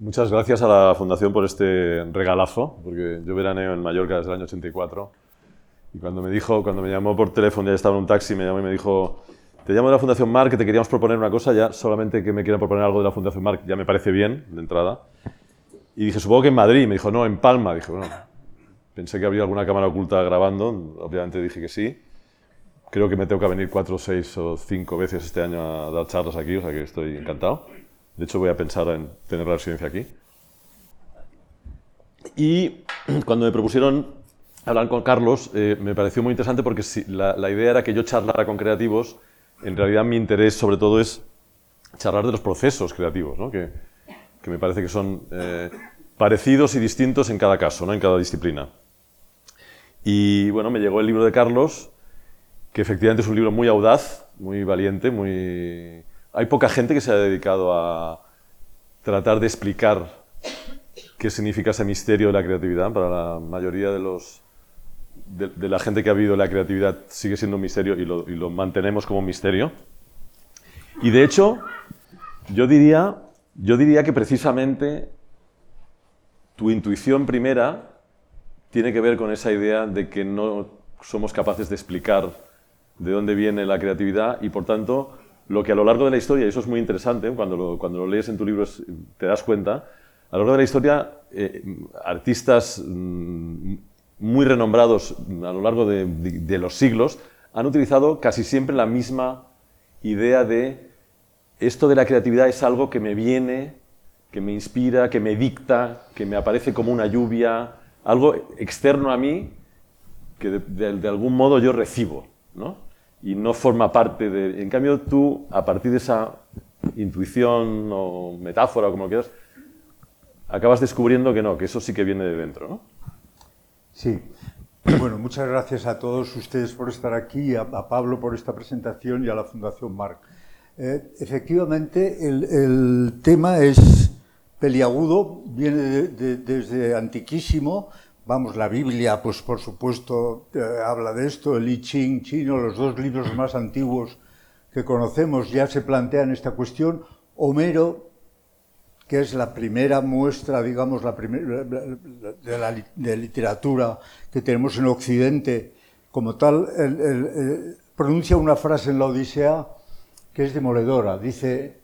Muchas gracias a la Fundación por este regalazo, porque yo veraneo en Mallorca desde el año 84 y cuando me dijo, cuando me llamó por teléfono, ya estaba en un taxi, me llamó y me dijo, te llamo de la Fundación Marc, que te queríamos proponer una cosa, ya solamente que me quieran proponer algo de la Fundación Marc ya me parece bien, de entrada. Y dije, supongo que en Madrid, me dijo, no, en Palma. Dije, bueno, pensé que habría alguna cámara oculta grabando, obviamente dije que sí. Creo que me tengo que venir cuatro, seis o cinco veces este año a dar charlas aquí, o sea que estoy encantado. De hecho, voy a pensar en tener la residencia aquí. Y cuando me propusieron hablar con Carlos, eh, me pareció muy interesante porque la, idea era que yo charlara con creativos. En realidad, mi interés sobre todo es charlar de los procesos creativos, que, me parece que son eh, parecidos y distintos en cada caso, en cada disciplina. Y bueno, me llegó el libro de Carlos, que efectivamente es un libro muy audaz, muy valiente, muy hay poca gente que se ha dedicado a tratar de explicar qué significa ese misterio de la creatividad. Para la mayoría de, la gente que ha vivido la creatividad sigue siendo un misterio y lo, mantenemos como misterio. Y de hecho, yo diría, yo diría que precisamente tu intuición primera tiene que ver con esa idea de que no somos capaces de explicar de dónde viene la creatividad y por tanto lo que a lo largo de la historia, y eso es muy interesante, cuando lo, cuando lo lees en tu libro te das cuenta, a lo largo de la historia, eh, artistas mm, muy renombrados a lo largo de, de, los siglos han utilizado casi siempre la misma idea de esto de la creatividad es algo que me viene, que me inspira, que me dicta, que me aparece como una lluvia, algo externo a mí que de, de algún modo yo recibo. ¿no? Y no forma parte de... En cambio, tú, a partir de esa intuición o metáfora, o como quieras, acabas descubriendo que no, que eso sí que viene de dentro, ¿no? Sí. Bueno, muchas gracias a todos ustedes por estar aquí, a, Pablo por esta presentación y a la Fundación Marc. Eh, efectivamente, el, tema es peliagudo, viene desde antiquísimo, Vamos, la Biblia, pues por supuesto, eh, habla de esto, el I Ching chino, los dos libros más antiguos que conocemos ya se plantean esta cuestión. Homero, que es la primera muestra, digamos, la de, la, de literatura que tenemos en Occidente, como tal, pronuncia una frase en la Odisea que es demoledora. Dice,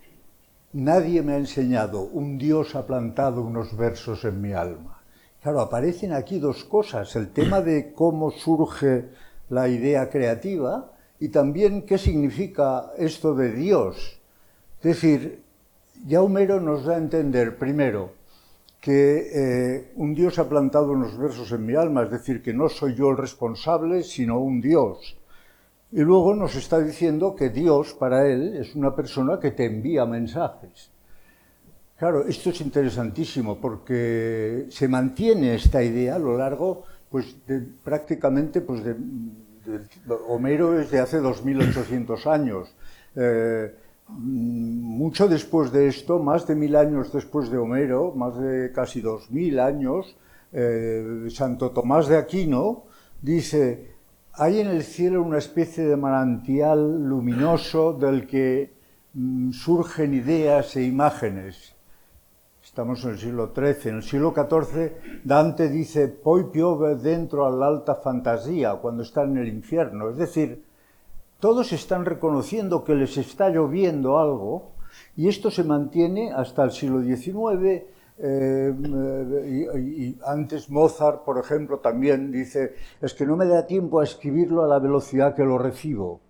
nadie me ha enseñado, un Dios ha plantado unos versos en mi alma. Claro, aparecen aquí dos cosas, el tema de cómo surge la idea creativa y también qué significa esto de Dios. Es decir, ya Homero nos da a entender, primero, que eh, un Dios ha plantado unos versos en mi alma, es decir, que no soy yo el responsable, sino un Dios. Y luego nos está diciendo que Dios para él es una persona que te envía mensajes. Claro, esto es interesantísimo porque se mantiene esta idea a lo largo, pues, prácticamente, pues, de, Homero es de hace 2.800 años. Eh, mucho después de esto, más de mil años después de Homero, más de casi 2.000 años, eh, Santo Tomás de Aquino dice, hay en el cielo una especie de manantial luminoso del que mm, surgen ideas e imágenes Estamos en el siglo XIII. En el siglo XIV Dante dice poi piove dentro all'alta fantasía cuando está en el infierno. Es decir, todos están reconociendo que les está lloviendo algo y esto se mantiene hasta el siglo XIX. Eh, y, antes Mozart, por ejemplo, también dice, es que no me da tiempo a escribirlo a la velocidad que lo recibo.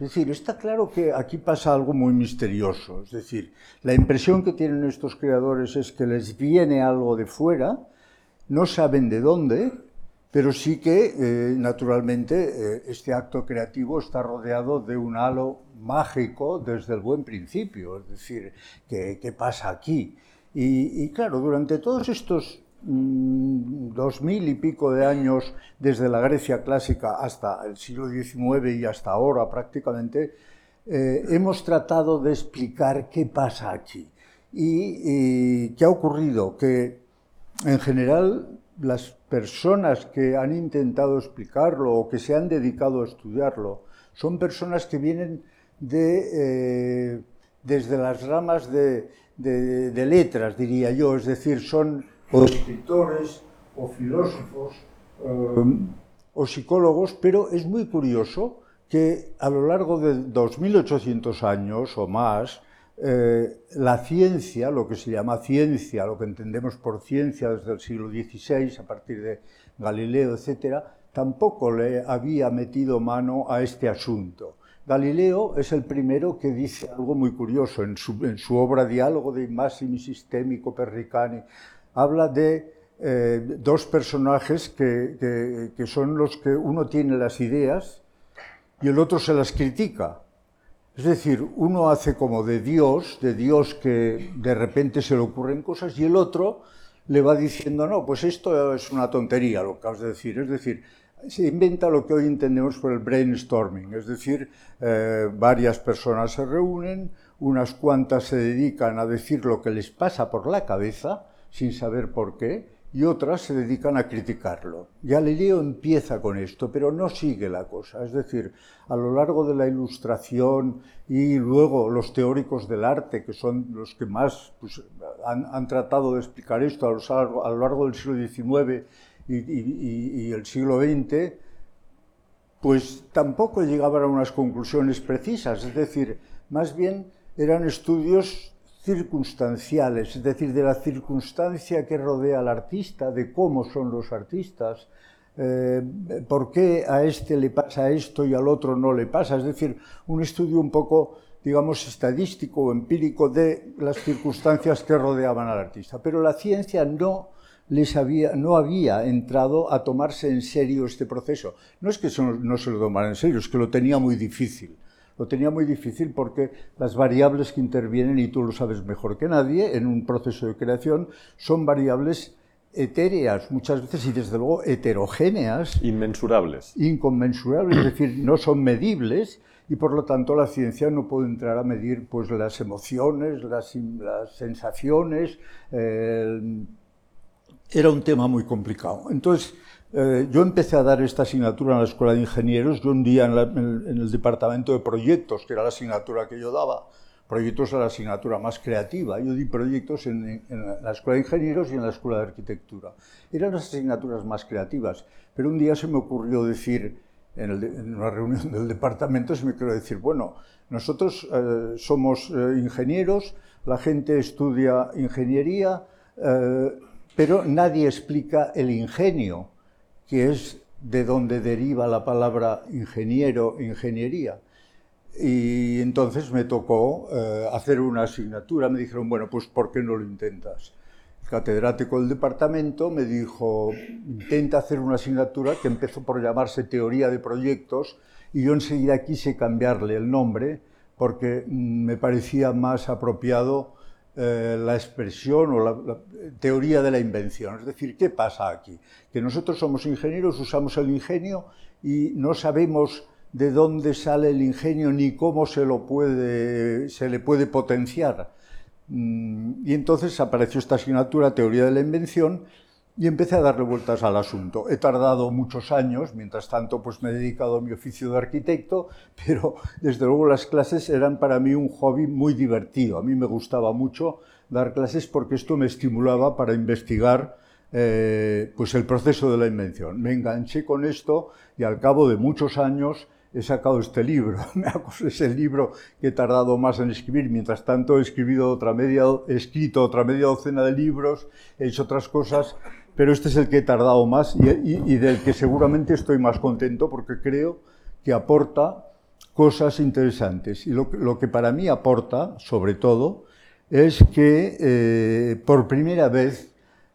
Es decir, está claro que aquí pasa algo muy misterioso. Es decir, la impresión que tienen estos creadores es que les viene algo de fuera, no saben de dónde, pero sí que, eh, naturalmente, eh, este acto creativo está rodeado de un halo mágico desde el buen principio. Es decir, ¿qué, pasa aquí? Y, claro, durante todos estos dos mil y pico de años desde la Grecia clásica hasta el siglo XIX y hasta ahora prácticamente, eh, hemos tratado de explicar qué pasa aquí. Y, qué ha ocurrido, que en general las personas que han intentado explicarlo o que se han dedicado a estudiarlo son personas que vienen de, eh, desde las ramas de de, letras, diría yo, es decir, son o escritores o filósofos eh, o psicólogos, pero es muy curioso que a lo largo de 2.800 años o más, eh, la ciencia, lo que se llama ciencia, lo que entendemos por ciencia desde el siglo XVI, a partir de Galileo, etc., tampoco le había metido mano a este asunto. Galileo es el primero que dice algo muy curioso en su, obra Diálogo de Massimi Sistemi Copernicani. Habla de eh, dos personajes que, son los que uno tiene las ideas y el otro se las critica. Es decir, uno hace como de Dios, de Dios que de repente se le ocurren cosas y el otro le va diciendo, no, pues esto es una tontería lo que acabas de decir. Es decir, se inventa lo que hoy entendemos por el brainstorming, es decir, eh, varias personas se reúnen, unas cuantas se dedican a decir lo que les pasa por la cabeza, sin saber por qué, y otras se dedican a criticarlo. Galileo empieza con esto, pero no sigue la cosa. Es decir, a lo largo de la Ilustración y luego los teóricos del arte, que son los que más pues, han, tratado de explicar esto a lo largo del siglo XIX y, el siglo XX, pues tampoco llegaban a unas conclusiones precisas, es decir, más bien eran estudios circunstanciales, es decir, de la circunstancia que rodea al artista, de cómo son los artistas, eh, por qué a este le pasa esto y al otro no le pasa, es decir, un estudio un poco, digamos, estadístico o empírico de las circunstancias que rodeaban al artista. Pero la ciencia no les había, no había entrado a tomarse en serio este proceso. No es que no se lo tomara en serio, es que lo tenía muy difícil. Lo tenía muy difícil porque las variables que intervienen, y tú lo sabes mejor que nadie, en un proceso de creación, son variables etéreas muchas veces y desde luego heterogéneas. Inmensurables. Inconmensurables, es decir, no son medibles y por lo tanto la ciencia no puede entrar a medir pues, las emociones, las, las sensaciones, eh, era un tema muy complicado. Entonces, eh, yo empecé a dar esta asignatura en la Escuela de Ingenieros. Yo un día en, el, departamento de proyectos, que era la asignatura que yo daba, proyectos era la asignatura más creativa. Yo di proyectos en, la Escuela de Ingenieros y en la Escuela de Arquitectura. Eran las asignaturas más creativas. Pero un día se me ocurrió decir, en, una reunión del departamento, se me ocurrió decir, bueno, nosotros eh, somos eh, ingenieros, la gente estudia ingeniería, pero nadie explica el ingenio, que es de donde deriva la palabra ingeniero, ingeniería. Y entonces me tocó eh, hacer una asignatura, me dijeron, bueno, pues ¿por qué no lo intentas? El catedrático del departamento me dijo, intenta hacer una asignatura que empezó por llamarse Teoría de Proyectos y yo enseguida quise cambiarle el nombre porque mm, me parecía más apropiado eh, la expresión o la, teoría de la invención. Es decir, ¿qué pasa aquí? Que nosotros somos ingenieros, usamos el ingenio y no sabemos de dónde sale el ingenio ni cómo se, lo puede, se le puede potenciar. Mm, y entonces apareció esta asignatura, Teoría de la Invención, y empecé a darle vueltas al asunto. He tardado muchos años, mientras tanto pues me he dedicado a mi oficio de arquitecto, pero desde luego las clases eran para mí un hobby muy divertido. A mí me gustaba mucho dar clases porque esto me estimulaba para investigar eh, pues el proceso de la invención. Me enganché con esto y al cabo de muchos años he sacado este libro. es el libro que he tardado más en escribir. Mientras tanto he, he escrito otra media docena de libros, he hecho otras cosas pero este es el que he tardado más y, del que seguramente estoy más contento porque creo que aporta cosas interesantes. Y lo, que para mí aporta, sobre todo, es que eh, por primera vez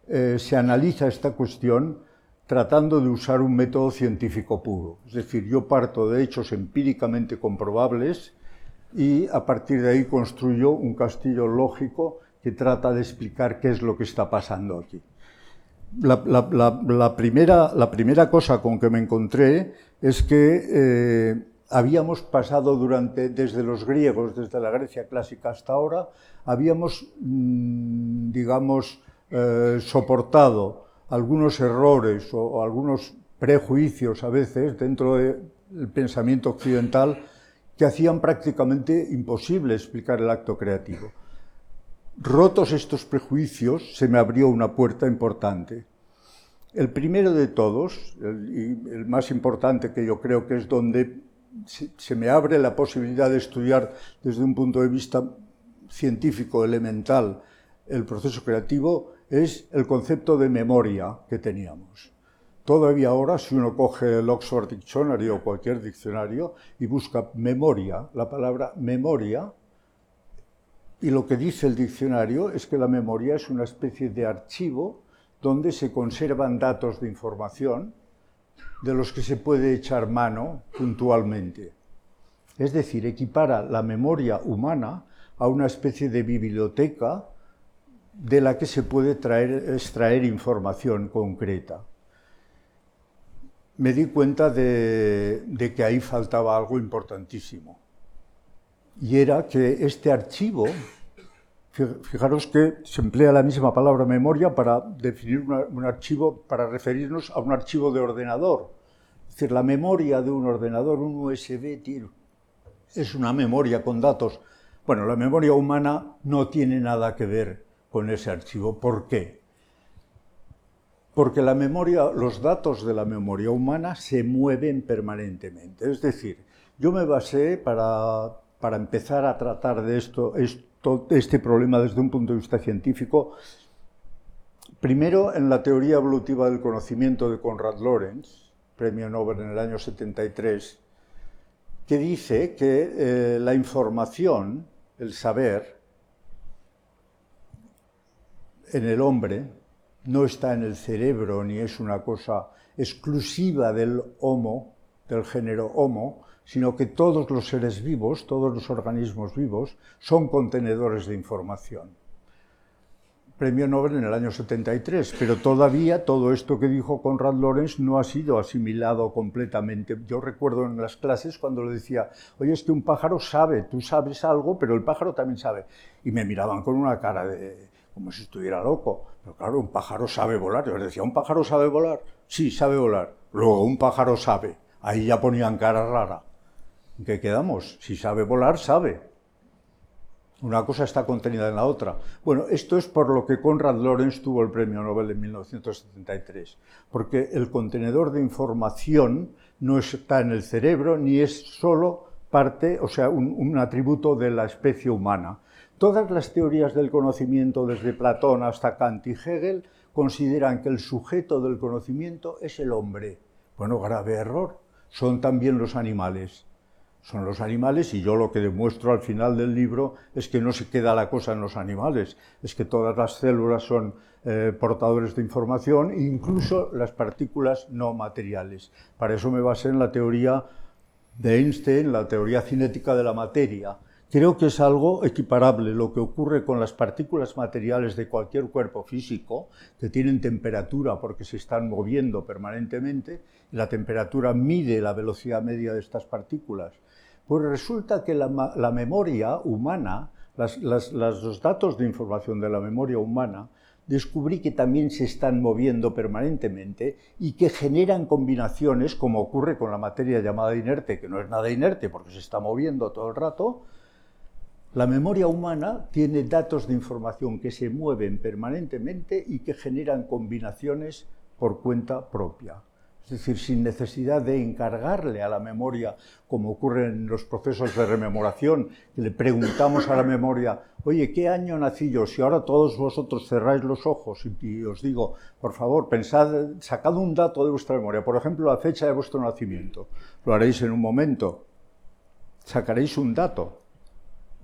eh, se analiza esta cuestión tratando de usar un método científico puro. Es decir, yo parto de hechos empíricamente comprobables y a partir de ahí construyo un castillo lógico que trata de explicar qué es lo que está pasando aquí la, primera, la primera cosa con que me encontré es que eh, habíamos pasado durante, desde los griegos, desde la Grecia clásica hasta ahora, habíamos, mm, digamos, eh, soportado algunos errores o, algunos prejuicios a veces dentro del pensamiento occidental que hacían prácticamente imposible explicar el acto creativo. Rotos estos prejuicios, se me abrió una puerta importante. El primero de todos, el, y el más importante que yo creo que es donde se, se me abre la posibilidad de estudiar desde un punto de vista científico elemental el proceso creativo, es el concepto de memoria que teníamos. Todavía ahora, si uno coge el Oxford Dictionary o cualquier diccionario y busca memoria, la palabra memoria, y lo que dice el diccionario es que la memoria es una especie de archivo donde se conservan datos de información de los que se puede echar mano puntualmente. Es decir, equipara la memoria humana a una especie de biblioteca de la que se puede traer, extraer información concreta. Me di cuenta de, de, que ahí faltaba algo importantísimo. Y era que este archivo, fijaros que se emplea la misma palabra memoria para definir un archivo, para referirnos a un archivo de ordenador. Es decir, la memoria de un ordenador, un USB, es una memoria con datos. Bueno, la memoria humana no tiene nada que ver con ese archivo. ¿Por qué? Porque la memoria, los datos de la memoria humana se mueven permanentemente. Es decir, yo me basé para, para empezar a tratar de esto, este problema desde un punto de vista científico, primero en la teoría evolutiva del conocimiento de Konrad Lorenz, premio Nobel en el año 73, que dice que eh, la información, el saber, en el hombre no está en el cerebro ni es una cosa exclusiva del Homo, del género Homo, sino que todos los seres vivos, todos los organismos vivos, son contenedores de información. Premio Nobel en el año 73, pero todavía todo esto que dijo Conrad Lorenz no ha sido asimilado completamente. Yo recuerdo en las clases cuando le decía, oye, es que un pájaro sabe, tú sabes algo, pero el pájaro también sabe. Y me miraban con una cara de, como si estuviera loco. Pero claro, un pájaro sabe volar. Yo les decía, ¿un pájaro sabe volar? Sí, sabe volar. Luego, un pájaro sabe. Ahí ya ponían cara rara. ¿En qué quedamos? Si sabe volar, sabe. Una cosa está contenida en la otra. Bueno, esto es por lo que Conrad Lorenz tuvo el premio Nobel en 1973, porque el contenedor de información no está en el cerebro ni es solo parte, o sea, un atributo de la especie humana, Todas las teorías del conocimiento, desde Platón hasta Kant y Hegel, consideran que el sujeto del conocimiento es el hombre. Bueno, grave error. Son también los animales. Son los animales y yo lo que demuestro al final del libro es que no se queda la cosa en los animales, es que todas las células son eh, portadores de información, incluso las partículas no materiales. Para eso me basé en la teoría de Einstein, la teoría cinética de la materia, Creo que es algo equiparable lo que ocurre con las partículas materiales de cualquier cuerpo físico, que tienen temperatura porque se están moviendo permanentemente, la temperatura mide la velocidad media de estas partículas. Pues resulta que la, la memoria humana, las, las, los datos de información de la memoria humana, descubrí que también se están moviendo permanentemente y que generan combinaciones, como ocurre con la materia llamada inerte, que no es nada inerte porque se está moviendo todo el rato, la memoria humana tiene datos de información que se mueven permanentemente y que generan combinaciones por cuenta propia. Es decir, sin necesidad de encargarle a la memoria, como ocurre en los procesos de rememoración, que le preguntamos a la memoria, oye, ¿qué año nací yo? Si ahora todos vosotros cerráis los ojos y, os digo, por favor, pensad, sacad un dato de vuestra memoria, por ejemplo, la fecha de vuestro nacimiento. Lo haréis en un momento. Sacaréis un dato,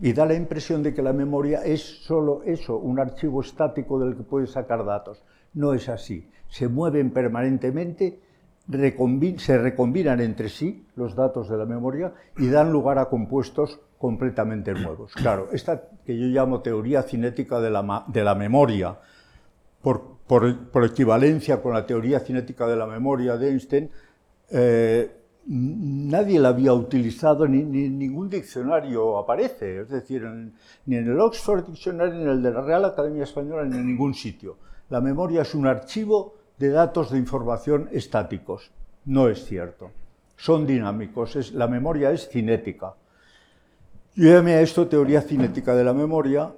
y da la impresión de que la memoria es solo eso, un archivo estático del que puedes sacar datos. No es así. Se mueven permanentemente, se recombinan entre sí los datos de la memoria y dan lugar a compuestos completamente nuevos. Claro, esta que yo llamo teoría cinética de la, de la memoria, por, por, equivalencia con la teoría cinética de la memoria de Einstein, eh, nadie la había utilizado, ni, ni, ningún diccionario aparece, es decir, ni en el Oxford Dictionary, ni en el de la Real Academia Española, ni en ningún sitio. La memoria es un archivo de datos de información estáticos. No es cierto. Son dinámicos. Es, la memoria es cinética. Yo a esto teoría cinética de la memoria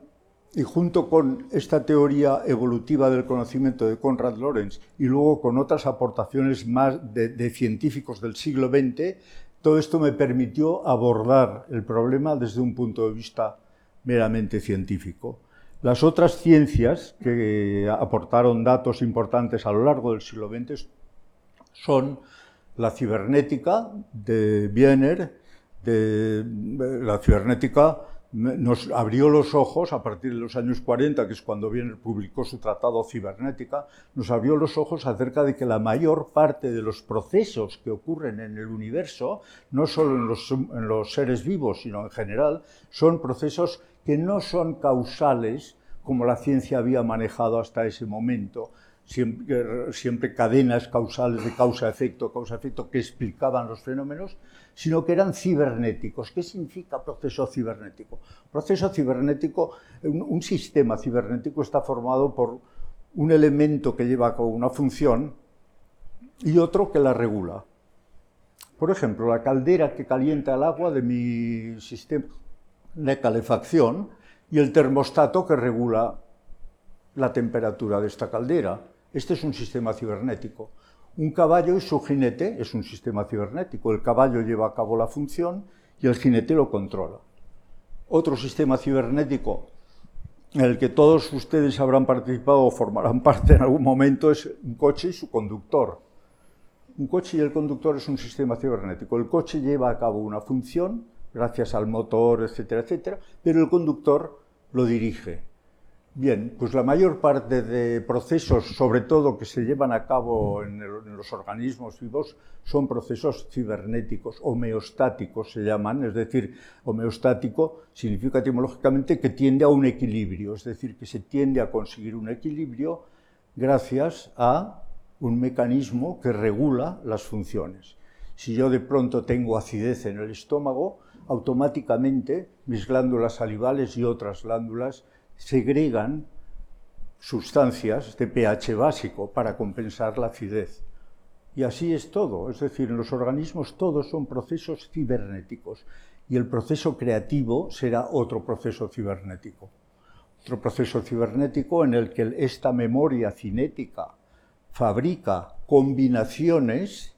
y junto con esta teoría evolutiva del conocimiento de Konrad Lorenz y luego con otras aportaciones más de, científicos del siglo XX, todo esto me permitió abordar el problema desde un punto de vista meramente científico. Las otras ciencias que aportaron datos importantes a lo largo del siglo XX son la cibernética de Wiener, la cibernética nos abrió los ojos a partir de los años 40, que es cuando Wiener publicó su tratado cibernética, nos abrió los ojos acerca de que la mayor parte de los procesos que ocurren en el universo, no solo en los, en los seres vivos, sino en general, son procesos que no son causales como la ciencia había manejado hasta ese momento, siempre, cadenas causales de causa-efecto, causa-efecto que explicaban los fenómenos, sino que eran cibernéticos. ¿Qué significa proceso cibernético? Proceso cibernético, un, sistema cibernético está formado por un elemento que lleva a cabo una función y otro que la regula. Por ejemplo, la caldera que calienta el agua de mi sistema de calefacción y el termostato que regula la temperatura de esta caldera. Este es un sistema cibernético. Un caballo y su jinete es un sistema cibernético. El caballo lleva a cabo la función y el jinete lo controla. Otro sistema cibernético en el que todos ustedes habrán participado o formarán parte en algún momento es un coche y su conductor. Un coche y el conductor es un sistema cibernético. El coche lleva a cabo una función gracias al motor, etcétera, etcétera, pero el conductor lo dirige. Bien, pues la mayor parte de procesos, sobre todo que se llevan a cabo en, los organismos vivos, son procesos cibernéticos, homeostáticos se llaman, es decir, homeostático significa etimológicamente que tiende a un equilibrio, es decir, que se tiende a conseguir un equilibrio gracias a un mecanismo que regula las funciones. Si yo de pronto tengo acidez en el estómago, automáticamente mis glándulas salivales y otras glándulas segregan sustancias de pH básico para compensar la acidez. Y así es todo, es decir, en los organismos todos son procesos cibernéticos y el proceso creativo será otro proceso cibernético. Otro proceso cibernético en el que esta memoria cinética fabrica combinaciones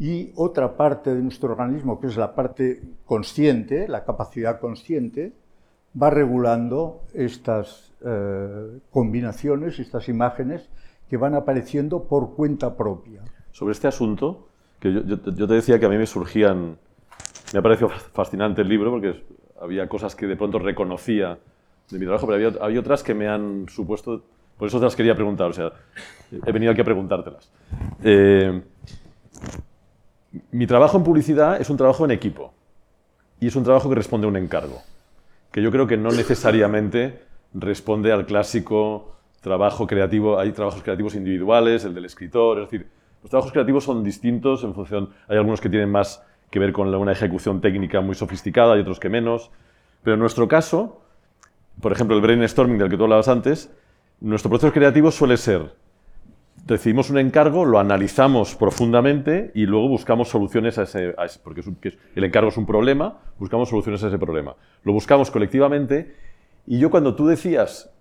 y otra parte de nuestro organismo, que es la parte consciente, la capacidad consciente, va regulando estas eh, combinaciones, estas imágenes que van apareciendo por cuenta propia. Sobre este asunto, que yo, te decía que a mí me surgían, me ha parecido fascinante el libro porque había cosas que de pronto reconocía de mi trabajo, pero había, otras que me han supuesto, por eso te las quería preguntar, o sea, he venido aquí a preguntártelas. Eh, mi trabajo en publicidad es un trabajo en equipo y es un trabajo que responde a un encargo que yo creo que no necesariamente responde al clásico trabajo creativo. Hay trabajos creativos individuales, el del escritor, es decir, los trabajos creativos son distintos en función, hay algunos que tienen más que ver con una ejecución técnica muy sofisticada y otros que menos, pero en nuestro caso, por ejemplo, el brainstorming del que tú hablabas antes, nuestro proceso creativo suele ser recibimos un encargo, lo analizamos profundamente y luego buscamos soluciones a ese, porque el encargo es un problema, buscamos soluciones a ese problema. Lo buscamos colectivamente y yo cuando tú decías,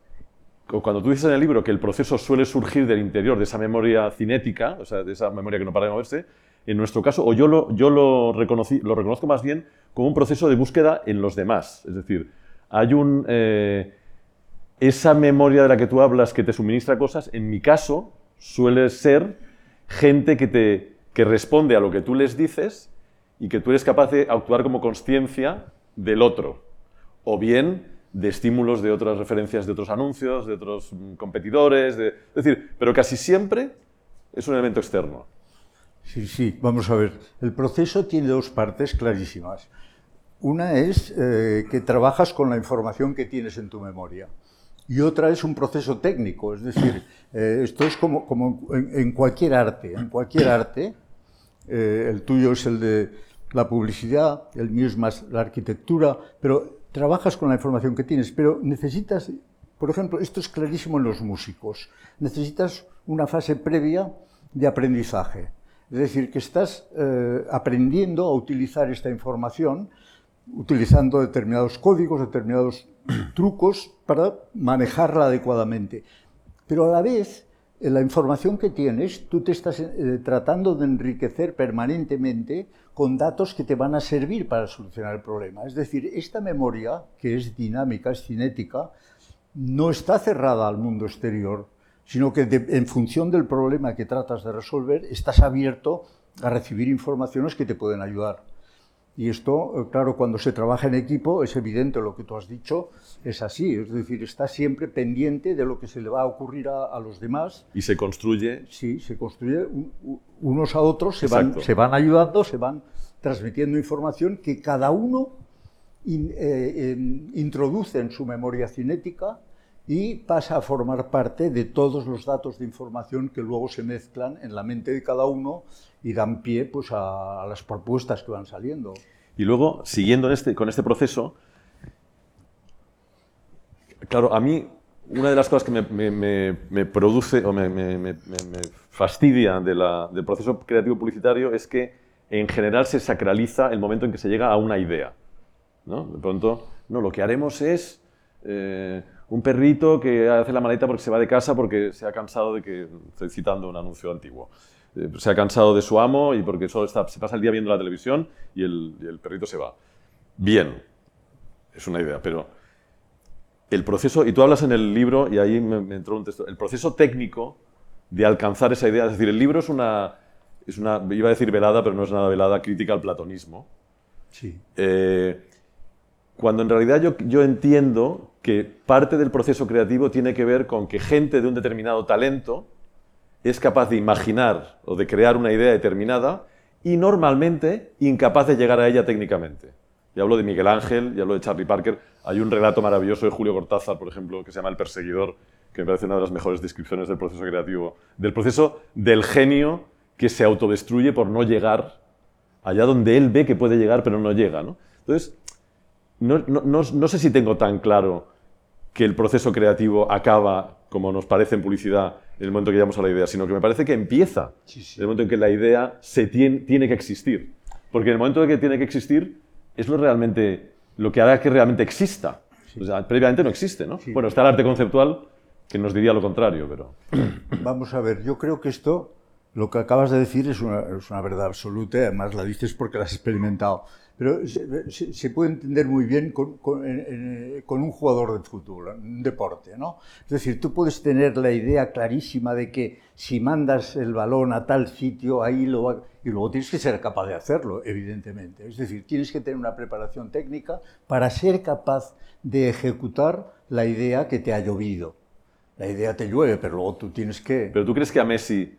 o cuando tú dices en el libro que el proceso suele surgir del interior de esa memoria cinética, o sea, de esa memoria que no para de moverse, en nuestro caso, o yo lo, yo lo, lo reconozco más bien como un proceso de búsqueda en los demás. Es decir, hay un... Eh, esa memoria de la que tú hablas que te suministra cosas, en mi caso, suele ser gente que, te, que responde a lo que tú les dices y que tú eres capaz de actuar como conciencia del otro. O bien de estímulos de otras referencias de otros anuncios, de otros mm, competidores, de, es decir, pero casi siempre es un elemento externo. Sí, sí, vamos a ver. El proceso tiene dos partes clarísimas. Una es eh, que trabajas con la información que tienes en tu memoria y otra es un proceso técnico, es decir, eh, esto es como, como en, cualquier arte, en cualquier arte, eh, el tuyo es el de la publicidad, el mío es más la arquitectura, pero trabajas con la información que tienes, pero necesitas, por ejemplo, esto es clarísimo en los músicos, necesitas una fase previa de aprendizaje, es decir, que estás eh, aprendiendo a utilizar esta información utilizando determinados códigos, determinados trucos para manejarla adecuadamente. Pero a la vez, en la información que tienes, tú te estás eh, tratando de enriquecer permanentemente con datos que te van a servir para solucionar el problema. Es decir, esta memoria, que es dinámica, es cinética, no está cerrada al mundo exterior, sino que en función del problema que tratas de resolver, estás abierto a recibir informaciones que te pueden ayudar. Y esto, eh, claro, cuando se trabaja en equipo, es evidente lo que tú has dicho, es así, es decir, está siempre pendiente de lo que se le va a ocurrir a, los demás. Y se construye. Sí, se construye unos a otros, se van, se van, ayudando, se van transmitiendo información que cada uno eh, introduce en su memoria cinética y pasa a formar parte de todos los datos de información que luego se mezclan en la mente de cada uno y dan pie pues, a, las propuestas que van saliendo. Y luego, siguiendo este, con este proceso, claro, a mí una de las cosas que me, produce o me, fastidia del proceso creativo publicitario es que en general se sacraliza el momento en que se llega a una idea. ¿no? De pronto, no, lo que haremos es eh, un perrito que hace la maleta porque se va de casa porque se ha cansado de que, estoy citando un anuncio antiguo, se ha cansado de su amo y porque solo está, se pasa el día viendo la televisión y el, perrito se va. Bien, es una idea, pero el proceso, y tú hablas en el libro, y ahí me, entró un texto, el proceso técnico de alcanzar esa idea, es decir, el libro es una, es una, iba a decir velada, pero no es nada velada, crítica al platonismo. Sí. Eh, cuando en realidad yo, yo entiendo que parte del proceso creativo tiene que ver con que gente de un determinado talento, es capaz de imaginar o de crear una idea determinada y normalmente incapaz de llegar a ella técnicamente. Y hablo de Miguel Ángel, y hablo de Charlie Parker. Hay un relato maravilloso de Julio Cortázar, por ejemplo, que se llama El perseguidor, que me parece una de las mejores descripciones del proceso creativo, del proceso del genio que se autodestruye por no llegar allá donde él ve que puede llegar, pero no llega. Entonces, no, no sé si tengo tan claro que el proceso creativo acaba, como nos parece en publicidad, en el momento que llegamos a la idea, sino que me parece que empieza en el momento en que la idea se tiene, tiene, que existir. Porque en el momento en que tiene que existir es lo, realmente, lo que hará que realmente exista. O sea, previamente no existe, ¿no? Bueno, está el arte conceptual que nos diría lo contrario, pero... Vamos a ver, yo creo que esto, lo que acabas de decir es una, es una verdad absoluta, además la dices porque la has experimentado pero se, puede entender muy bien con, un jugador de fútbol, un deporte, ¿no? Es decir, tú puedes tener la idea clarísima de que si mandas el balón a tal sitio, ahí lo va, y luego tienes que ser capaz de hacerlo, evidentemente. Es decir, tienes que tener una preparación técnica para ser capaz de ejecutar la idea que te ha llovido. La idea te llueve, pero luego tú tienes que... Pero tú crees que a Messi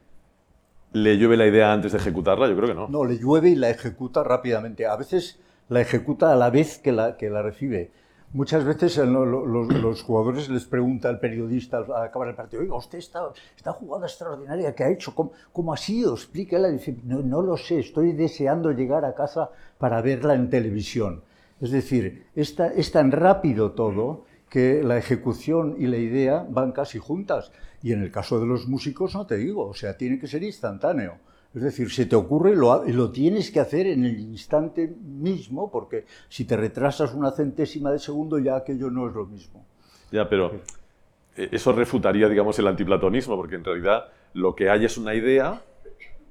le llueve la idea antes de ejecutarla? Yo creo que no. No, le llueve y la ejecuta rápidamente. A veces la ejecuta a la vez que la, que la recibe. Muchas veces los, jugadores les pregunta al periodista al acabar el partido, oiga, usted está, esta jugada extraordinaria que ha hecho, ¿cómo, ha sido? Explíquela. Dice, no, no lo sé, estoy deseando llegar a casa para verla en televisión. Es decir, es tan rápido todo que la ejecución y la idea van casi juntas. Y en el caso de los músicos no te digo, o sea, tiene que ser instantáneo. Es decir, se te ocurre y lo, tienes que hacer en el instante mismo, porque si te retrasas una centésima de segundo ya aquello no es lo mismo. Ya, pero eh, eso refutaría, digamos, el antiplatonismo, porque en realidad lo que hay es una idea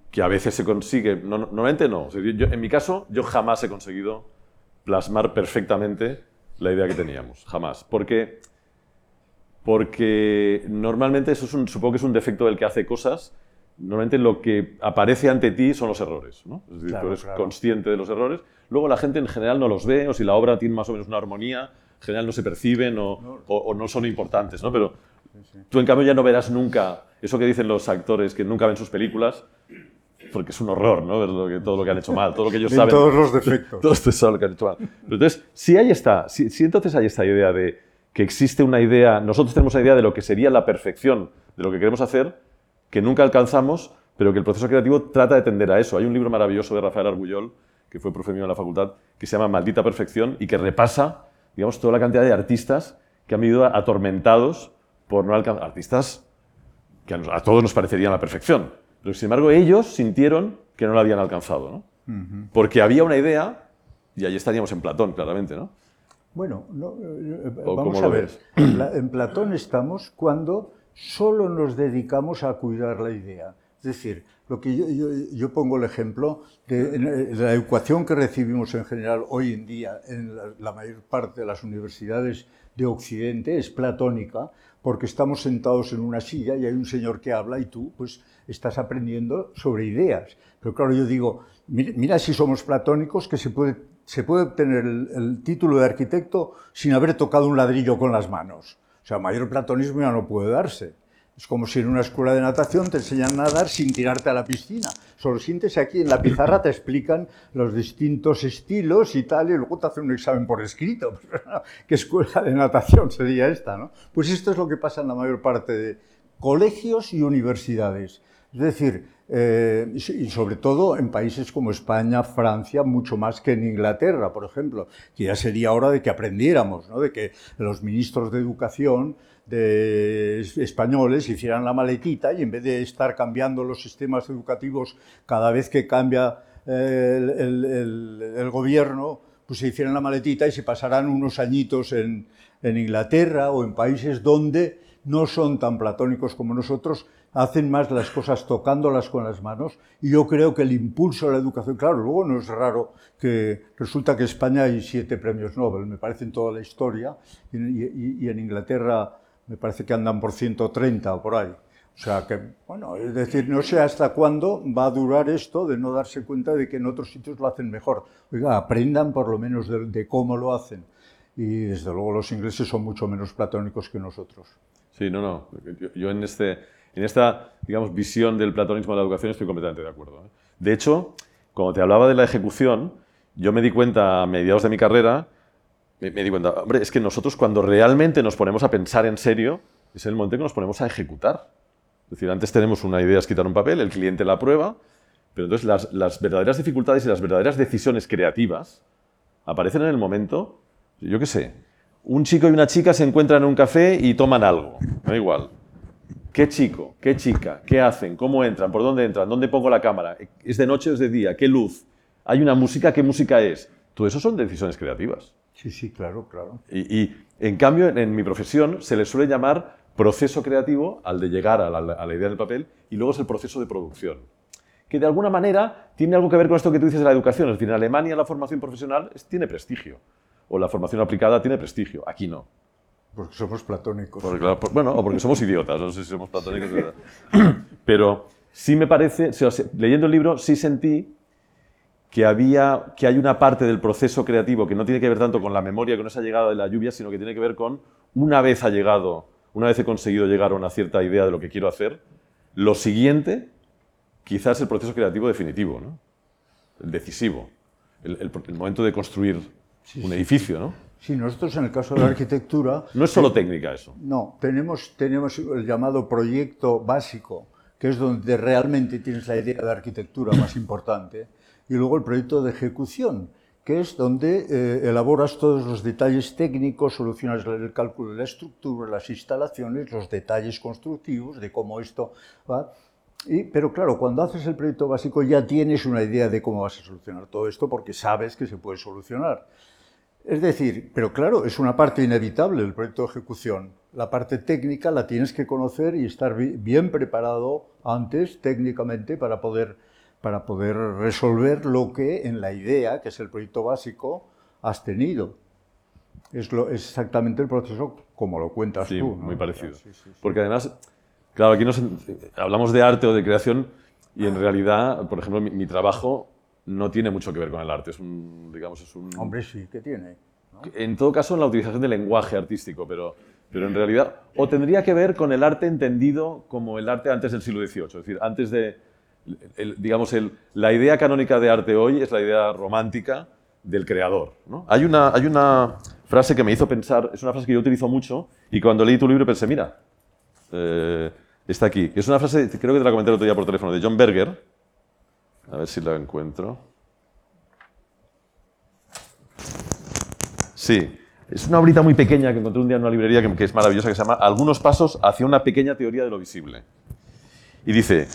que a veces se consigue, normalmente no. en mi caso, yo jamás he conseguido plasmar perfectamente la idea que teníamos, jamás. Porque porque normalmente eso es un, supongo que es un defecto del que hace cosas. Normalmente lo que aparece ante ti son los errores, ¿no? Es decir, tú eres consciente de los errores. Luego la gente en general no los ve, o si la obra tiene más o menos una armonía, en general no se perciben o no, o, no son importantes, ¿no? Pero tú en cambio ya no verás nunca eso que dicen los actores que nunca ven sus películas, porque es un horror, ¿no? Ver lo que, todo lo que han hecho mal, todo lo que ellos saben. Todos los defectos. Todos saben lo que han hecho mal. Pero entonces, si ahí está, si, si entonces hay esta idea de que existe una idea, nosotros tenemos una idea de lo que sería la perfección de lo que queremos hacer, que nunca alcanzamos, pero que el proceso creativo trata de tender a eso. Hay un libro maravilloso de Rafael Argullol, que fue profe mío en la facultad, que se llama Maldita Perfección y que repasa, digamos, toda la cantidad de artistas que han vivido atormentados por no alcanzar. Artistas que a todos nos parecerían la perfección, pero sin embargo ellos sintieron que no la habían alcanzado, ¿no? Porque había una idea Y ahí estaríamos en Platón, claramente, ¿no? Bueno, eh, vamos a ver. En Platón estamos cuando solo nos dedicamos a cuidar la idea. Es decir, lo que yo, pongo el ejemplo de, la educación que recibimos en general hoy en día en la, mayor parte de las universidades de Occidente es platónica, porque estamos sentados en una silla y hay un señor que habla y tú pues estás aprendiendo sobre ideas. Pero claro, yo digo, mira, si somos platónicos que se puede, se puede obtener el título de arquitecto sin haber tocado un ladrillo con las manos. O sea, mayor platonismo ya no puede darse. Es como si en una escuela de natación te enseñan a nadar sin tirarte a la piscina. Solo sientes aquí en la pizarra, te explican los distintos estilos y tal, y luego te hacen un examen por escrito. ¿Qué escuela de natación sería esta? ¿no? Pues esto es lo que pasa en la mayor parte de colegios y universidades. Es decir, eh, y sobre todo en países como España, Francia, mucho más que en Inglaterra, por ejemplo, que ya sería hora de que aprendiéramos, ¿no? de que los ministros de educación de españoles hicieran la maletita y en vez de estar cambiando los sistemas educativos cada vez que cambia eh, el, gobierno, pues se hicieran la maletita y se pasaran unos añitos en, en Inglaterra o en países donde no son tan platónicos como nosotros, hacen más las cosas tocándolas con las manos y yo creo que el impulso a la educación, claro, luego no es raro que resulta que en España hay siete premios Nobel, me parece en toda la historia, y, en Inglaterra me parece que andan por 130 o por ahí. O sea que, bueno, es decir, no sé hasta cuándo va a durar esto de no darse cuenta de que en otros sitios lo hacen mejor. Oiga, aprendan por lo menos de cómo lo hacen. Y desde luego los ingleses son mucho menos platónicos que nosotros. Sí, no, no. Yo, en, este, en esta, digamos, visión del platonismo de la educación estoy completamente de acuerdo. ¿eh? De hecho, cuando te hablaba de la ejecución, yo me di cuenta a mediados de mi carrera, me, di cuenta, hombre, es que nosotros cuando realmente nos ponemos a pensar en serio, es el momento en que nos ponemos a ejecutar. Es decir, antes tenemos una idea escrita en un papel, el cliente la prueba, pero entonces las, las verdaderas dificultades y las verdaderas decisiones creativas aparecen en el momento, yo qué sé, un chico y una chica se encuentran en un café y toman algo, da igual. ¿Qué chico? ¿Qué chica? ¿Qué hacen? ¿Cómo entran? ¿Por dónde entran? ¿Dónde pongo la cámara? ¿Es de noche o es de día? ¿Qué luz? ¿Hay una música? ¿Qué música es? Todo eso son decisiones creativas. Sí, sí, claro, claro. Y, en cambio, en, mi profesión se le suele llamar proceso creativo al de llegar a la, a la idea del papel y luego es el proceso de producción que de alguna manera tiene algo que ver con esto que tú dices de la educación. Es decir, en Alemania la formación profesional tiene prestigio o la formación aplicada tiene prestigio. Aquí no. Porque somos platónicos. bueno, o porque somos idiotas, no sé si somos platónicos. Pero sí me parece, leyendo el libro, sí sentí que, había, que hay una parte del proceso creativo que no tiene que ver tanto con la memoria, con esa llegada de la lluvia, sino que tiene que ver con una vez ha llegado, una vez he conseguido llegar a una cierta idea de lo que quiero hacer, lo siguiente quizás el proceso creativo definitivo, ¿no? el decisivo, el momento de construir un edificio, ¿no? Sí, nosotros en el caso de la arquitectura... No es solo técnica eso. No, tenemos, tenemos el llamado proyecto básico, que es donde realmente tienes la idea de arquitectura más importante, y luego el proyecto de ejecución, que es donde eh, elaboras todos los detalles técnicos, solucionas el cálculo de la estructura, las instalaciones, los detalles constructivos de cómo esto va. Y, pero claro, cuando haces el proyecto básico ya tienes una idea de cómo vas a solucionar todo esto porque sabes que se puede solucionar. Es decir, pero claro, es una parte inevitable del proyecto de ejecución. La parte técnica la tienes que conocer y estar bien preparado antes técnicamente para poder, para poder resolver lo que en la idea, que es el proyecto básico, has tenido. Es, lo, es exactamente el proceso como lo cuentas tú. ¿no? muy parecido. Porque además, claro, aquí nos, hablamos de arte o de creación y en realidad, por ejemplo, mi trabajo no tiene mucho que ver con el arte. Es un, digamos, es un... Hombre, sí, ¿qué tiene? En todo caso, en la utilización del lenguaje artístico, pero, pero en realidad... O tendría que ver con el arte entendido como el arte antes del siglo XVIII. Es decir, antes de... digamos, el, la idea canónica de arte hoy es la idea romántica del creador. ¿no? Hay, una, hay una frase que me hizo pensar, es una frase que yo utilizo mucho, y cuando leí tu libro pensé, mira, eh, está aquí. Es una frase, creo que te la comenté el otro día por teléfono, de John Berger, a ver si la encuentro. Sí, es una obrita muy pequeña que encontré un día en una librería que, es maravillosa, que se llama Algunos pasos hacia una pequeña teoría de lo visible. Y dice,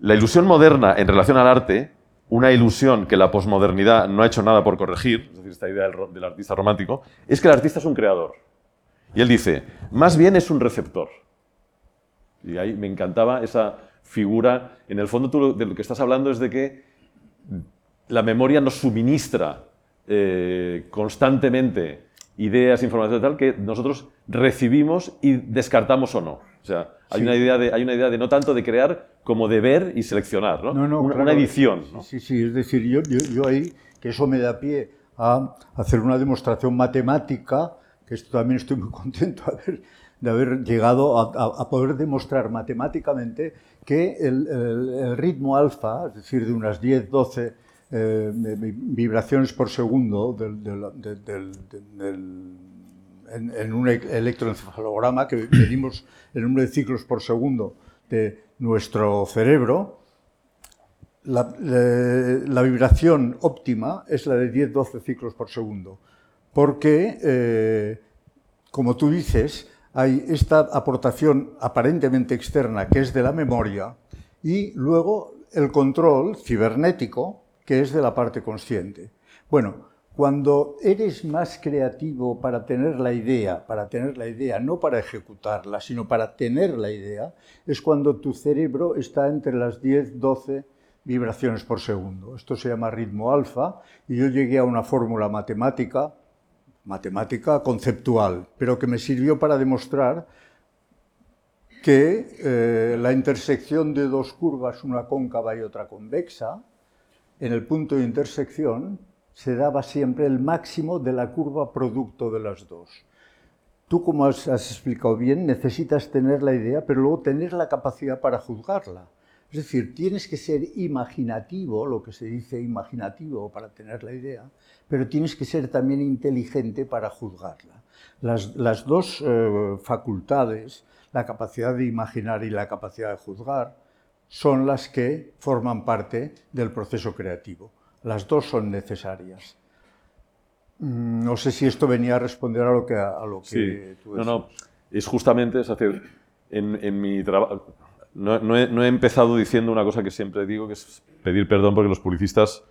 la ilusión moderna en relación al arte una ilusión que la posmodernidad no ha hecho nada por corregir, es decir, esta idea del artista romántico, es que el artista es un creador. Y él dice, más bien es un receptor. Y ahí me encantaba esa figura. En el fondo tú de lo que estás hablando es de que la memoria nos suministra eh, constantemente ideas, información tal, que nosotros recibimos y descartamos o no. O sea, hay, Sí. una idea de, hay una idea de no tanto de crear como de ver y seleccionar, ¿no? No, no, una, claro. una edición. ¿no? Sí, sí, es decir, yo, yo, yo ahí, que eso me da pie a hacer una demostración matemática, que esto también estoy muy contento de haber, de haber llegado a, a- a poder demostrar matemáticamente que el, el- el ritmo alfa, es decir, de unas 10, 12 eh, vi- vibraciones por segundo del, del- del- en, en un e- electroencefalograma, que medimos el número de ciclos por segundo de nuestro cerebro, la, la vibración óptima es la de 10-12 ciclos por segundo, porque, eh, como tú dices, hay esta aportación aparentemente externa que es de la memoria y luego el control cibernético que es de la parte consciente. Bueno, cuando eres más creativo para tener la idea, para tener la idea, no para ejecutarla, sino para tener la idea, es cuando tu cerebro está entre las 10, 12 vibraciones por segundo. Esto se llama ritmo alfa y yo llegué a una fórmula matemática, matemática conceptual, pero que me sirvió para demostrar que eh, la intersección de dos curvas, una cóncava y otra convexa, en el punto de intersección se daba siempre el máximo de la curva producto de las dos. Tú, como has, has explicado bien, necesitas tener la idea, pero luego tener la capacidad para juzgarla. Es decir, tienes que ser imaginativo, lo que se dice imaginativo para tener la idea, pero tienes que ser también inteligente para juzgarla. Las, las dos eh, facultades, la capacidad de imaginar y la capacidad de juzgar, son las que forman parte del proceso creativo. Las dos son necesarias. Mm, No sé si esto venía a responder a lo que, a lo que Sí, tú no, no, es justamente, es decir, en, en mi trabajo, no, he, empezado diciendo una cosa que siempre digo, que es pedir perdón porque los publicistas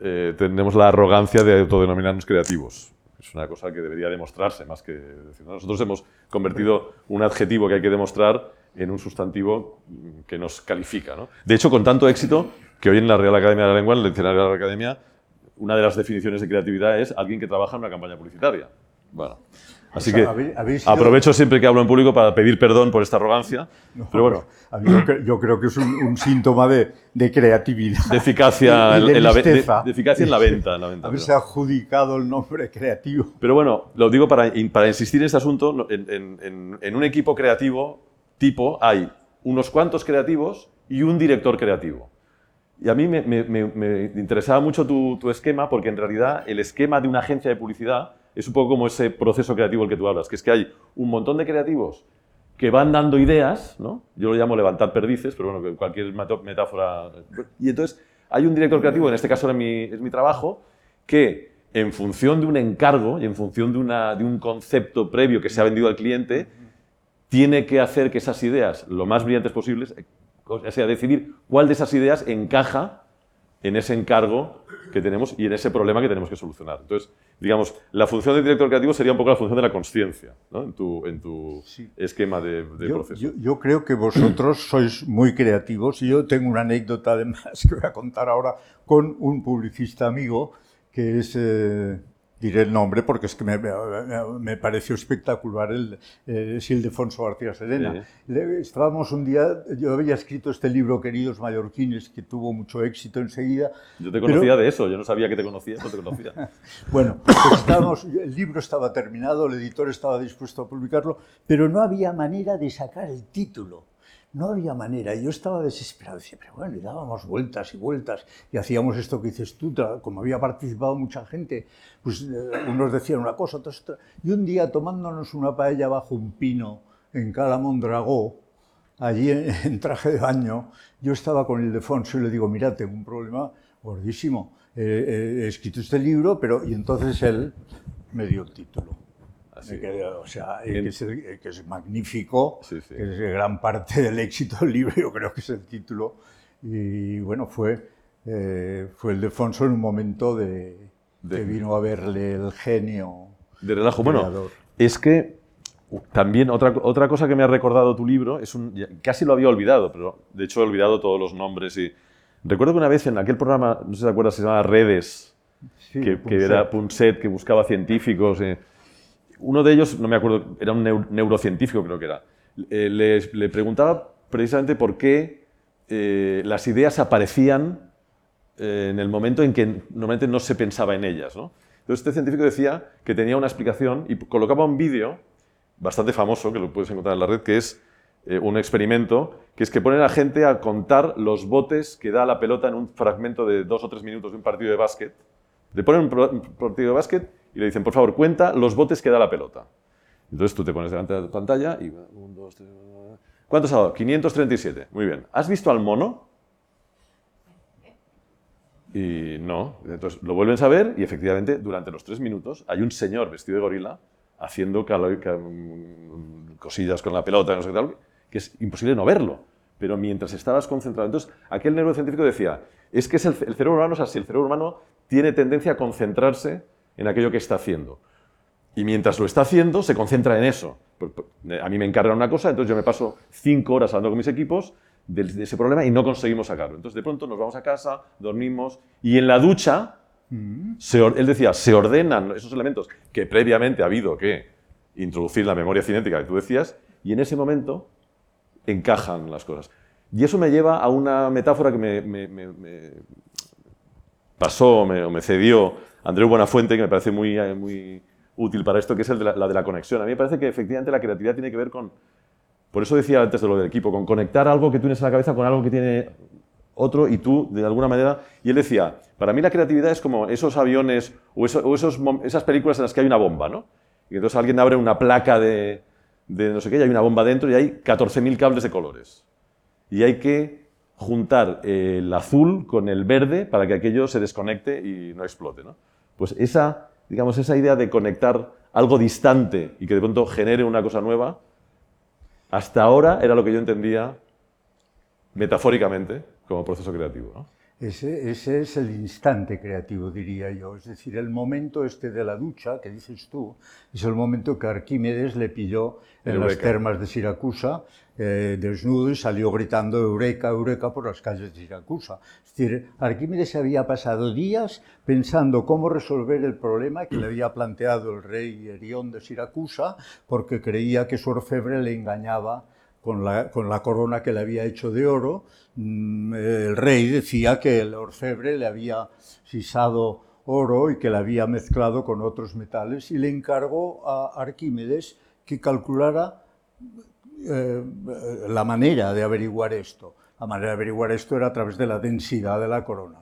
eh, tenemos la arrogancia de autodenominarnos creativos. Es una cosa que debería demostrarse más que decir. ¿no? Nosotros hemos convertido un adjetivo que hay que demostrar en un sustantivo que nos califica. De hecho, con tanto éxito que hoy en la Real Academia de la Lengua, en el diccionario de la Academia, una de las definiciones de creatividad es alguien que trabaja en una campaña publicitaria. Bueno, así O sea, que habéis- habéis sido- aprovecho siempre que hablo en público para pedir perdón por esta arrogancia, pero bueno, mí yo, cre- yo creo que es un, un síntoma de, de creatividad. de eficacia, en, de en la, de, de eficacia en la venta. En la venta Haberse pero, adjudicado el nombre creativo. pero bueno, lo digo para, in- para insistir en este asunto, no, en, en- en- en un equipo creativo tipo hay unos cuantos creativos y un director creativo. Y a mí me, me- me- me interesaba mucho tu, tu esquema porque en realidad el esquema de una agencia de publicidad es un poco como ese proceso creativo del que tú hablas, que es que hay un montón de creativos que van dando ideas, ¿no? Yo lo llamo levantar perdices, pero bueno, cualquier metáfora... Y entonces hay un director creativo, en este caso era mi- es mi trabajo, que en función de un encargo y en función de un concepto previo que se ha vendido al cliente, tiene que hacer que esas ideas lo más brillantes posibles, eh, o sea, decidir cuál de esas ideas encaja en ese encargo que tenemos y en ese problema que tenemos que solucionar. Entonces, digamos, la función del director creativo sería un poco la función de la conciencia ¿no? en tu, en tu Sí. esquema de, de Yo, proceso. yo- yo creo que vosotros sois muy creativos y yo tengo una anécdota además que voy a contar ahora con un publicista amigo que es, eh, diré el nombre porque es que me, me- me pareció espectacular, el, eh, es Ildefonso García Serena. Le- estábamos un día, yo había escrito este libro, Queridos Mallorquines, que tuvo mucho éxito enseguida. Yo te pero- conocía de eso, yo no sabía que te conocías, no te conocía. Bueno, pues estábamos- el libro estaba terminado, el editor estaba dispuesto a publicarlo, pero no había manera de sacar el título. No había manera. Yo estaba desesperado. Pero bueno, y dábamos vueltas y vueltas y hacíamos esto que dices tú, como había participado mucha gente, pues eh, unos decían una cosa, otros otra. Y un día tomándonos una paella bajo un pino en Cala Mondragó, allí en, traje de baño, yo estaba con Ildefonso y le digo, mira, tengo un problema gordísimo. Eh, eh, he escrito este libro, pero... Y entonces él me dio el título. Así. Me quedé, o sea, eh, Bien. que, es, eh, que es magnífico, Sí, sí. que es gran parte del éxito del libro, yo creo que es el título. Y bueno, fue eh, fue el Defonso en un momento de, que vino a verle el genio. De relajo. Bueno, es que también otra, otra cosa que me ha recordado tu libro, es un, casi lo había olvidado, pero de hecho he olvidado todos los nombres. y Recuerdo que una vez en aquel programa, no sé si te acuerdas, se llamaba Redes, que, que, era Punset, que buscaba científicos. Eh, uno de ellos, no me acuerdo, era un neurocientífico creo que era, eh, le, preguntaba precisamente por qué eh, las ideas aparecían en el momento en que normalmente no se pensaba en ellas. Entonces este científico decía que tenía una explicación y colocaba un vídeo bastante famoso, que lo puedes encontrar en la red, que es un experimento, que es que ponen a la gente a contar los botes que da la pelota en un fragmento de dos o tres minutos de un partido de básquet. Le ponen un partido de básquet y le dicen, por favor, cuenta los botes que da la pelota. Entonces tú te pones delante de la pantalla y... ¿Cuántos ha dado? 537. Muy bien. ¿Has visto al mono? Y no. Entonces lo vuelven a ver y efectivamente durante los tres minutos hay un señor vestido de gorila haciendo cosillas con la pelota, no sé qué tal, que es imposible no verlo. Pero mientras estabas concentrado. Entonces, aquel neurocientífico decía, es que es el, cerebro humano, o sea, si el cerebro humano tiene tendencia a concentrarse en aquello que está haciendo. Y mientras lo está haciendo, se concentra en eso. A mí me encargan una cosa, entonces yo me paso cinco horas hablando con mis equipos de, ese problema y no conseguimos sacarlo. Entonces de pronto nos vamos a casa, dormimos y en la ducha, mm. él decía, se ordenan esos elementos que previamente ha habido que introducir la memoria cinética que tú decías y en ese momento encajan las cosas. Y eso me lleva a una metáfora que me, pasó me, o me cedió Andreu Buenafuente, que me parece muy, eh, muy útil para esto, que es el de la, de la conexión. A mí me parece que efectivamente la creatividad tiene que ver con, por eso decía antes de lo del equipo, con conectar algo que tú tienes en la cabeza con algo que tiene otro y tú, de alguna manera, y él decía, para mí la creatividad es como esos aviones o, esos, esas películas en las que hay una bomba, ¿no? Y entonces alguien abre una placa de, de no sé qué y hay una bomba dentro y hay 14.000 cables de colores. Y hay que juntar el azul con el verde para que aquello se desconecte y no explote. ¿no? Pues esa, digamos, esa idea de conectar algo distante y que de pronto genere una cosa nueva, hasta ahora era lo que yo entendía metafóricamente como proceso creativo. ¿no? Ese, ese, es el instante creativo, diría yo. Es decir, el momento este de la ducha, que dices tú, es el momento que Arquímedes le pilló en las termas de Siracusa, eh, desnudo, y salió gritando Eureka, Eureka por las calles de Siracusa. Es decir, Arquímedes había pasado días pensando cómo resolver el problema que le había planteado el rey Herión de Siracusa, porque creía que su orfebre le engañaba con la, con la, corona que le había hecho de oro. Mm, el rey decía que el orfebre le había sisado oro y que le había mezclado con otros metales y le encargó a Arquímedes que calculara eh, la manera de averiguar esto. La manera de averiguar esto era a través de la densidad de la corona.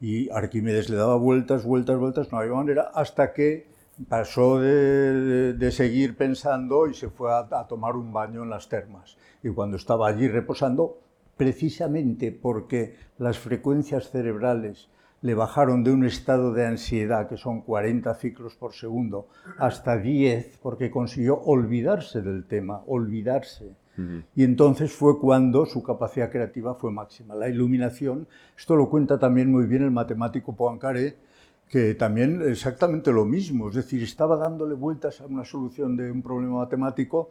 Y Arquímedes le daba vueltas, vueltas, vueltas, no había manera, hasta que pasó de, seguir pensando y se fue a, tomar un baño en las termas. Y cuando estaba allí reposando, precisamente porque las frecuencias cerebrales le bajaron de un estado de ansiedad, que son 40 ciclos por segundo, hasta 10, porque consiguió olvidarse del tema, olvidarse. Y entonces fue cuando su capacidad creativa fue máxima. La iluminación, esto lo cuenta también muy bien el matemático Poincaré, que también exactamente lo mismo, es decir, estaba dándole vueltas a una solución de un problema matemático,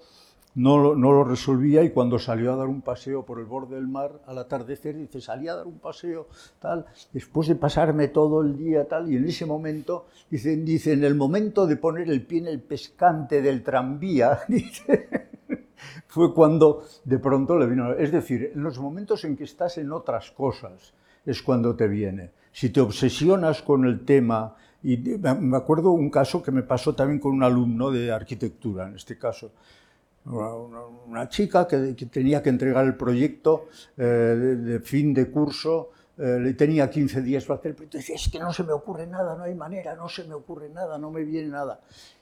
no, lo resolvía y cuando salió a dar un paseo por el borde del mar al atardecer, dice, salí a dar un paseo, tal, después de pasarme todo el día, tal, y en ese momento, dice, dice en el momento de poner el pie en el pescante del tranvía, dice, fue cuando de pronto le vino, es decir, en los momentos en que estás en otras cosas, es cuando te viene. Si te obsesionas con el tema, y me acuerdo un caso que me pasó también con un alumno de arquitectura, en este caso, una, chica que, tenía que entregar el proyecto eh, de, fin de curso, eh, le tenía 15 días para hacer el proyecto, decía, es que no se me ocurre nada, no hay manera, no se me ocurre nada, no me viene nada.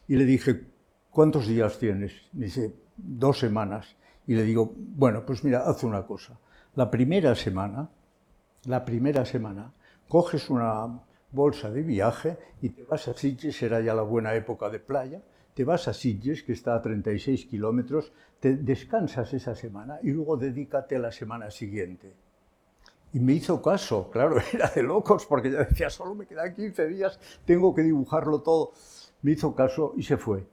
Y le dije, ¿cuántos días tienes? Dice, dos semanas. Y le digo, bueno, pues mira, haz una cosa. La primera semana, la primera semana, coges una bolsa de viaje y te vas a Sitges, era ya la buena época de playa, te vas a Sitges, que está a 36 kilómetros, te descansas esa semana y luego dedícate a la semana siguiente. Y me hizo caso, claro, era de locos, porque ya decía, solo me quedan 15 días, tengo que dibujarlo todo. Me hizo caso y se fue.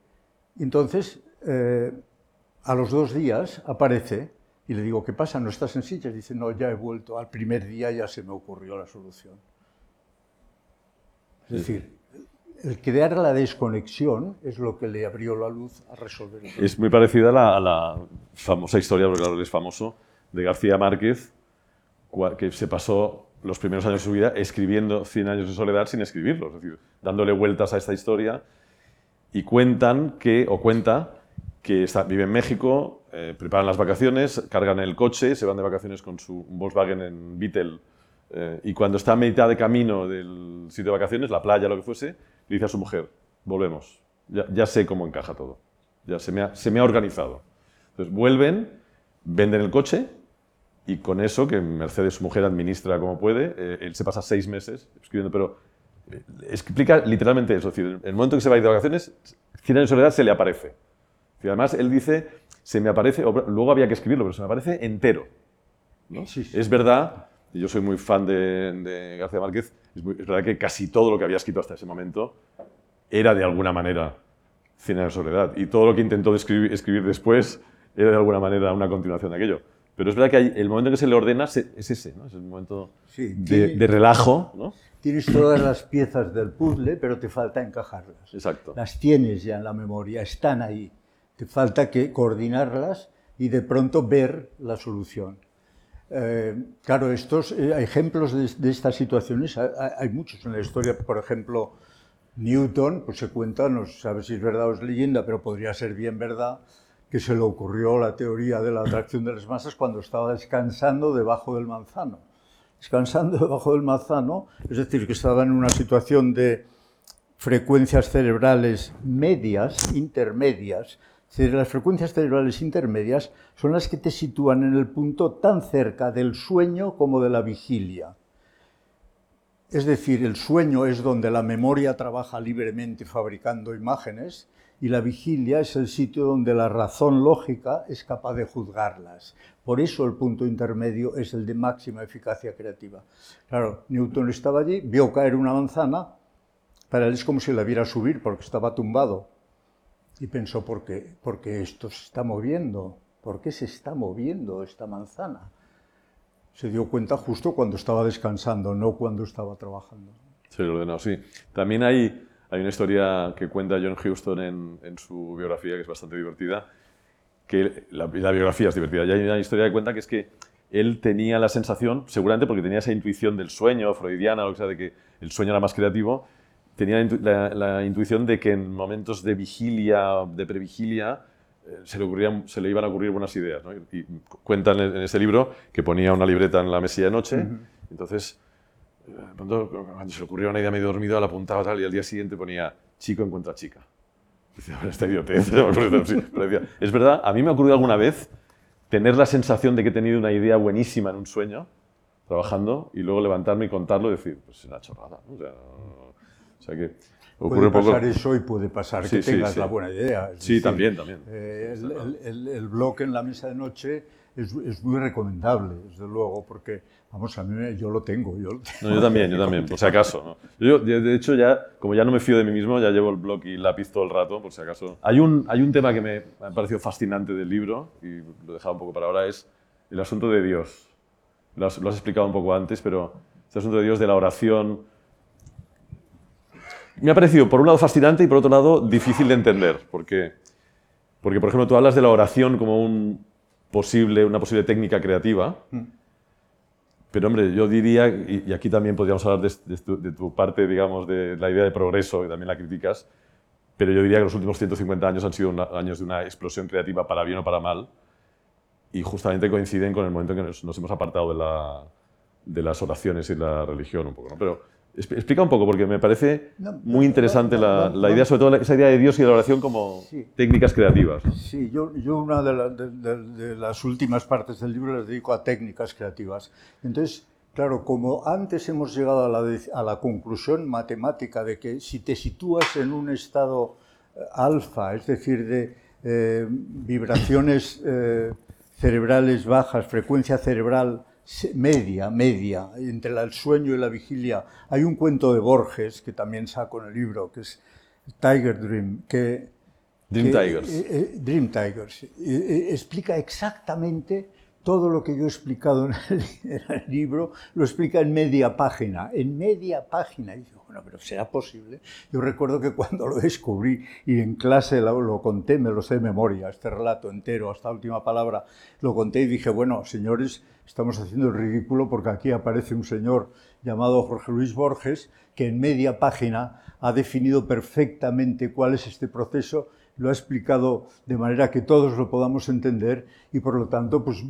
Entonces, eh, a los dos días aparece y le digo, ¿qué pasa? ¿No estás en silla? Dice, no, ya he vuelto. Al primer día ya se me ocurrió la solución. Es decir, el crear la desconexión es lo que le abrió la luz a resolver el Es muy parecida a la, famosa historia, porque claro, es famoso, de García Márquez, que se pasó los primeros años de su vida escribiendo 100 años de soledad sin escribirlos, es decir, dándole vueltas a esta historia. Y cuentan que, o cuenta, que está, vive en México, eh, preparan las vacaciones, cargan el coche, se van de vacaciones con su Volkswagen en Beetle, eh, y cuando está a mitad de camino del sitio de vacaciones, la playa, lo que fuese, le dice a su mujer, volvemos, ya, ya sé cómo encaja todo, ya se me, ha, se me ha organizado. Entonces vuelven, venden el coche, y con eso, que Mercedes, su mujer, administra como puede, eh, él se pasa seis meses escribiendo, pero eh, explica literalmente eso. Es decir, el momento que se va a ir de vacaciones, Cien años de soledad se le aparece. Y además, él dice, se me aparece, luego había que escribirlo, pero se me aparece entero. ¿no? Sí, sí. Es verdad, y yo soy muy fan de, de García Márquez, es, muy- es verdad que casi todo lo que había escrito hasta ese momento era de alguna manera Cien años de soledad. Y todo lo que intentó escribir, escribir después era de alguna manera una continuación de aquello. Pero es verdad que hay- el momento en que se le ordena se- es ese, ¿no? Es el momento Sí, de, tiene- de relajo, ¿no? Tienes todas las piezas del puzzle, pero te falta encajarlas. Exacto. Las tienes ya en la memoria, están ahí. Te falta que coordinarlas y de pronto ver la solución. Eh, claro, estos eh, ejemplos de, estas situaciones hay, muchos en la historia. Por ejemplo, Newton, pues se cuenta, no sabe si es verdad o es leyenda, pero podría ser bien verdad, que se le ocurrió la teoría de la atracción de las masas cuando estaba descansando debajo del manzano. Descansando debajo del manzano, es decir, que estaba en una situación de frecuencias cerebrales medias, intermedias. Las frecuencias cerebrales intermedias son las que te sitúan en el punto tan cerca del sueño como de la vigilia. Es decir, el sueño es donde la memoria trabaja libremente fabricando imágenes y la vigilia es el sitio donde la razón lógica es capaz de juzgarlas. Por eso el punto intermedio es el de máxima eficacia creativa. Claro, Newton estaba allí, vio caer una manzana, para él es como si la viera subir porque estaba tumbado. Y pensó, ¿por qué? Porque esto se está moviendo. ¿Por qué se está moviendo esta manzana? Se dio cuenta justo cuando estaba descansando, no cuando estaba trabajando. Lo ordenó, sí. También hay, hay una historia que cuenta John Huston en, su biografía, que es bastante divertida, que la, biografía es divertida. Y hay una historia que cuenta que es que él tenía la sensación, seguramente porque tenía esa intuición del sueño, freudiana, o sea, de que el sueño era más creativo, tenía la, intu- la- la intuición de que en momentos de vigilia, de previgilia, eh, se le, ocurrían, se le iban a ocurrir buenas ideas. ¿no? Y, y cuentan en, ese libro que ponía una libreta en la mesilla de noche, entonces eh, pronto, cuando se le ocurrió una idea medio dormido, la apuntaba tal y al día siguiente ponía chico encuentra chica. "Bueno, esta idiotez. Es verdad, a mí me ha ocurrido alguna vez tener la sensación de que he tenido una idea buenísima en un sueño, trabajando, y luego levantarme y contarlo y decir, pues es una chorrada. ¿no? O, sea, no- o sea que ocurre Puede un poco... pasar eso y puede pasar Sí, que sí, tengas sí. la buena idea. Es Sí, también, también. eh, el, el- el- el bloque en la mesa de noche es, es muy recomendable, desde luego, porque, vamos, a mí yo lo tengo. Yo, lo tengo. No, yo también, yo también, por si acaso. ¿no? Yo, de de hecho, ya, como ya no me fío de mí mismo, ya llevo el blog y lápiz todo el rato, por si acaso. Hay un, hay un tema que me ha parecido fascinante del libro, y lo he dejado un poco para ahora, es el asunto de Dios. Lo has, lo has explicado un poco antes, pero este asunto de Dios, de la oración, me ha parecido, por un lado, fascinante y por otro lado, difícil de entender. Porque, porque por ejemplo, tú hablas de la oración como un posible, una posible técnica creativa. Pero, hombre, yo diría, y, y aquí también podríamos hablar de, de tu, de tu parte, digamos, de la idea de progreso, que también la criticas, pero yo diría que los últimos 150 años han sido una- años de una explosión creativa para bien o para mal, y justamente coinciden con el momento en que nos, nos hemos apartado de, la, de las oraciones y la religión un poco. ¿no? Pero explica un poco, porque me parece No, muy interesante no, la, no, la no. idea, sobre todo esa idea de Dios y de la oración como Sí. técnicas creativas. Sí, yo, yo una de, la- de- de- de las últimas partes del libro las dedico a técnicas creativas. Entonces, claro, como antes hemos llegado a la, de- a la conclusión matemática de que si te sitúas en un estado eh, alfa, es decir, de eh, vibraciones eh, cerebrales bajas, frecuencia cerebral media, media, entre el sueño y la vigilia. Hay un cuento de Borges, que también saco en el libro, que es Tiger Dream, que... Dream Tigers. Eh, eh, Dream Tigers. Eh, explica exactamente todo lo que yo he explicado en el, libro, lo explica en media página, en media página. Y digo, bueno, pero ¿será posible? Yo recuerdo que cuando lo descubrí y en clase lo, conté, me lo sé de memoria, este relato entero, hasta última palabra, lo conté y dije, bueno, señores, estamos haciendo el ridículo porque aquí aparece un señor llamado Jorge Luis Borges que en media página ha definido perfectamente cuál es este proceso lo ha explicado de manera que todos lo podamos entender y por lo tanto pues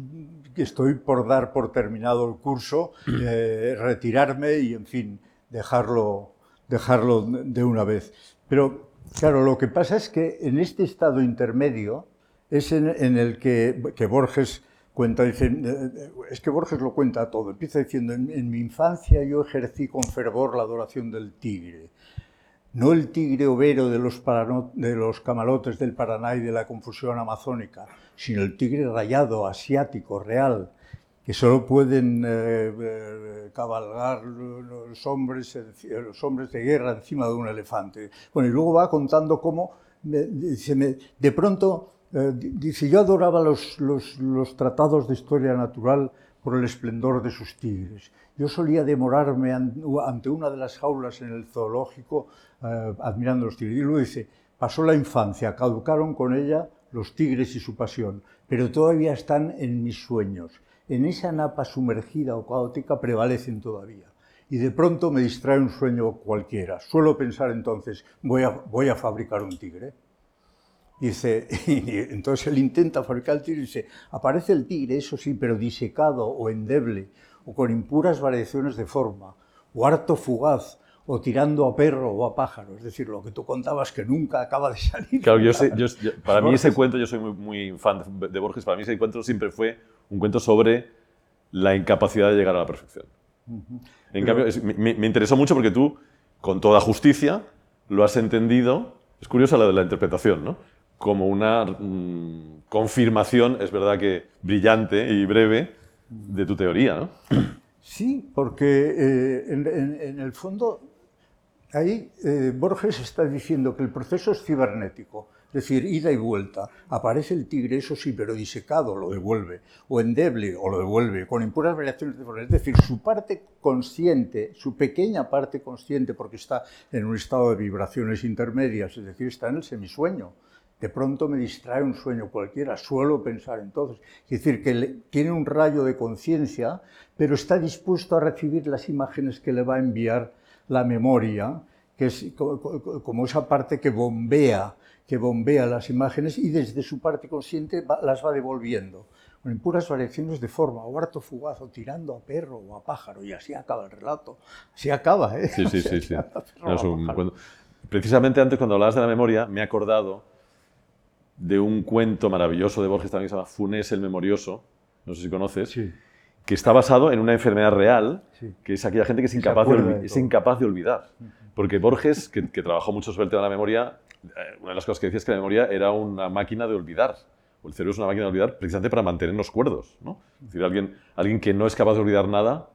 estoy por dar por terminado el curso, eh, retirarme y en fin, dejarlo, dejarlo de una vez. Pero claro, lo que pasa es que en este estado intermedio es en, el que, que, Borges cuenta, dice, eh, es que Borges lo cuenta todo, empieza diciendo, en mi infancia yo ejercí con fervor la adoración del tigre no el tigre overo de los, de los camalotes del Paraná y de la confusión amazónica, sino el tigre rayado, asiático, real, que solo pueden eh, eh, cabalgar los hombres, los hombres de guerra encima de un elefante. Bueno, y luego va contando cómo, dice, de pronto, eh, dice, yo adoraba los, tratados de historia natural por el esplendor de sus tigres. Yo solía demorarme ante una de las jaulas en el zoológico eh, admirando los tigres. Y luego dice, pasó la infancia, caducaron con ella los tigres y su pasión, pero todavía están en mis sueños. En esa napa sumergida o caótica prevalecen todavía. Y de pronto me distrae un sueño cualquiera. Suelo pensar entonces, voy a fabricar un tigre. Dice, y entonces él intenta fabricar el tigre y dice, aparece el tigre, eso sí, pero disecado o endeble, o con impuras variaciones de forma, o harto fugaz, o tirando a perro o a pájaro. Es decir, lo que tú contabas que nunca acaba de salir. Claro, yo, sé, para mí ese cuento, yo soy muy, muy, fan de Borges, para mí ese cuento siempre fue un cuento sobre la incapacidad de llegar a la perfección. En cambio, me, me, interesó mucho porque tú, con toda justicia, lo has entendido, es curiosa la de la interpretación, ¿no? Como una mm, confirmación, es verdad que brillante y breve, de tu teoría, ¿no? Sí, porque eh, en, el fondo ahí eh, Borges está diciendo que el proceso es cibernético, es decir, ida y vuelta. Aparece el tigre, eso sí, pero disecado lo devuelve, o endeble o lo devuelve, con impuras variaciones de forma. Es decir, su parte consciente, su pequeña parte consciente, porque está en un estado de vibraciones intermedias, es decir, está en el semisueño de pronto me distrae un sueño cualquiera, suelo pensar entonces. Es decir, que tiene un rayo de conciencia, pero está dispuesto a recibir las imágenes que le va a enviar la memoria, que es como esa parte que bombea, que bombea las imágenes y desde su parte consciente las va devolviendo. En puras variaciones de forma, o harto fugaz, o tirando a perro o a pájaro, y así acaba el relato. Así acaba, ¿eh? Sí, sí, sí. sí. precisamente antes, cuando hablabas de la memoria, me he acordado de un cuento maravilloso de Borges también que se llama Funes el Memorioso, no sé si conoces, que está basado en una enfermedad real, que es aquella gente que es incapaz, de, es incapaz de olvidar. Porque Borges, que, trabajó mucho sobre el tema de la memoria, eh, una de las cosas que decía es que la memoria era una máquina de olvidar. O el cerebro es una máquina de olvidar precisamente para mantenernos cuerdos. ¿no? Es decir, alguien, alguien que no es capaz de olvidar nada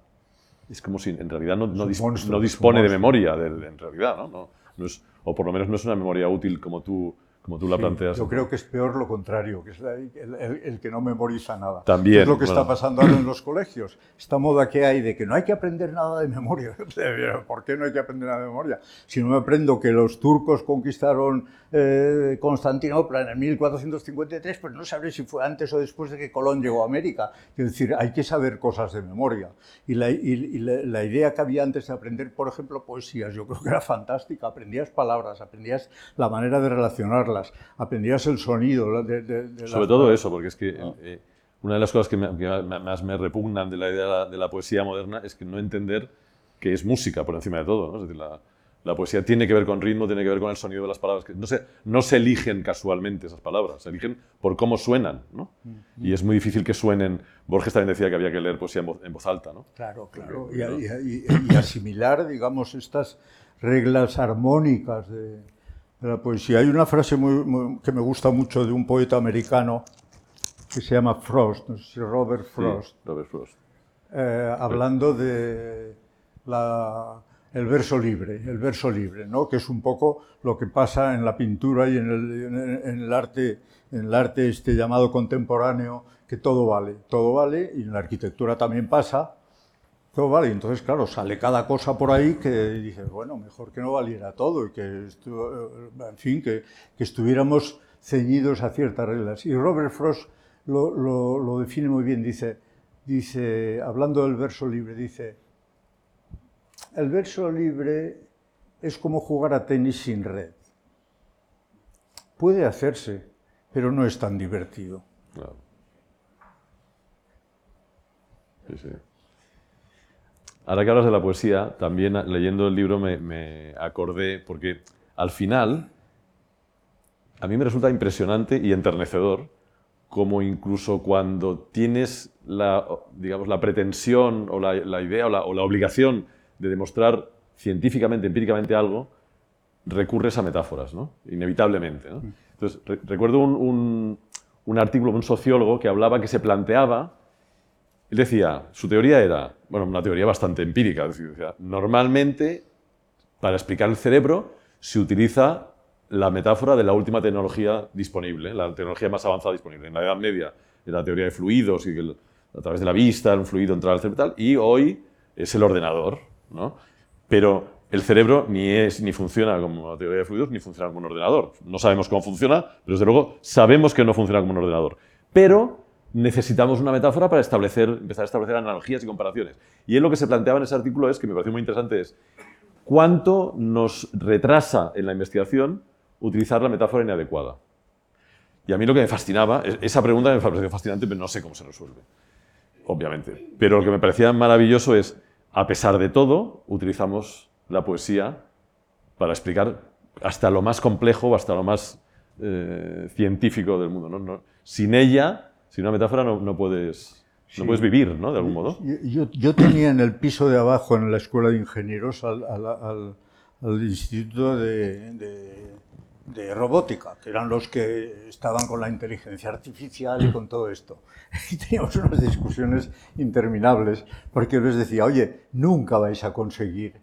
es como si en realidad no, no, dispone de memoria, en realidad. ¿no? No, es, o por lo menos no es una memoria útil como tú como tú la planteas. Yo creo que es peor lo contrario, que es el, que no memoriza nada. También. Es lo que está pasando ahora en los colegios. Esta moda que hay de que no hay que aprender nada de memoria. ¿Por qué no hay que aprender nada de memoria? Si no me aprendo que los turcos conquistaron eh, Constantinopla en el 1453, pues no sabré si fue antes o después de que Colón llegó a América. Es decir, hay que saber cosas de memoria. Y la, la idea que había antes de aprender, por ejemplo, poesías, yo creo que era fantástica. Aprendías palabras, aprendías la manera de relacionarlas aprendías el sonido. De, Sobre todo eso, porque es que ah. eh, una de las cosas que, más me repugnan de la idea de la, poesía moderna es que no entender que es música por encima de todo. ¿no? Es decir, la, la, poesía tiene que ver con ritmo, tiene que ver con el sonido de las palabras. Que no, se, no se eligen casualmente esas palabras, se eligen por cómo suenan. ¿no? Y es muy difícil que suenen. Borges también decía que había que leer poesía en voz, alta. ¿no? Claro, claro. y asimilar, digamos, estas reglas armónicas de de la poesía. Hay una frase muy, que me gusta mucho de un poeta americano que se llama Frost, no sé si Robert Frost. Robert Frost. eh, hablando de el verso libre, el verso libre, ¿no? que es un poco lo que pasa en la pintura y en el, arte, en el arte este llamado contemporáneo, que todo vale, todo vale, y en la arquitectura también pasa, todo vale. Entonces, claro, sale cada cosa por ahí que dices, bueno, mejor que no valiera todo y que, en fin, que, estuviéramos ceñidos a ciertas reglas. Y Robert Frost lo, define muy bien, dice, dice, hablando del verso libre, dice, el verso libre es como jugar a tenis sin red. Puede hacerse, pero no es tan divertido. Ahora que hablas de la poesía, también leyendo el libro me, acordé, porque al final a mí me resulta impresionante y enternecedor como incluso cuando tienes la, digamos, la pretensión o la, idea o la obligación de demostrar científicamente, empíricamente algo, recurres a metáforas, ¿no? inevitablemente. ¿no? Entonces, recuerdo un, un, artículo de un sociólogo que hablaba, que se planteaba, él decía, su teoría era, bueno, una teoría bastante empírica, normalmente para explicar el cerebro se utiliza la metáfora de la última tecnología disponible, la tecnología más avanzada disponible. En la Edad Media era la teoría de fluidos y que a través de la vista un fluido entraba al cerebro y tal, y hoy es el ordenador, pero el cerebro ni es ni funciona como una teoría de fluidos ni funciona como un ordenador. No sabemos cómo funciona, pero desde luego sabemos que no funciona como un ordenador. Pero necesitamos una metáfora para establecer, empezar a establecer analogías y comparaciones. Y él lo que se planteaba en ese artículo es, que me pareció muy interesante, es cuánto nos retrasa en la investigación utilizar la metáfora inadecuada. Y a mí lo que me fascinaba, esa pregunta me pareció fascinante, pero no sé cómo se resuelve, obviamente. Pero lo que me parecía maravilloso es a pesar de todo, utilizamos la poesía para explicar hasta lo más complejo, hasta lo más eh, científico del mundo. sin ella, sin una metáfora, no, puedes, no puedes vivir, ¿no? De algún modo. Yo, tenía en el piso de abajo, en la escuela de ingenieros, al, instituto de de robótica, que eran los que estaban con la inteligencia artificial y con todo esto. Y teníamos unas discusiones interminables, porque yo les decía, oye, nunca vais a conseguir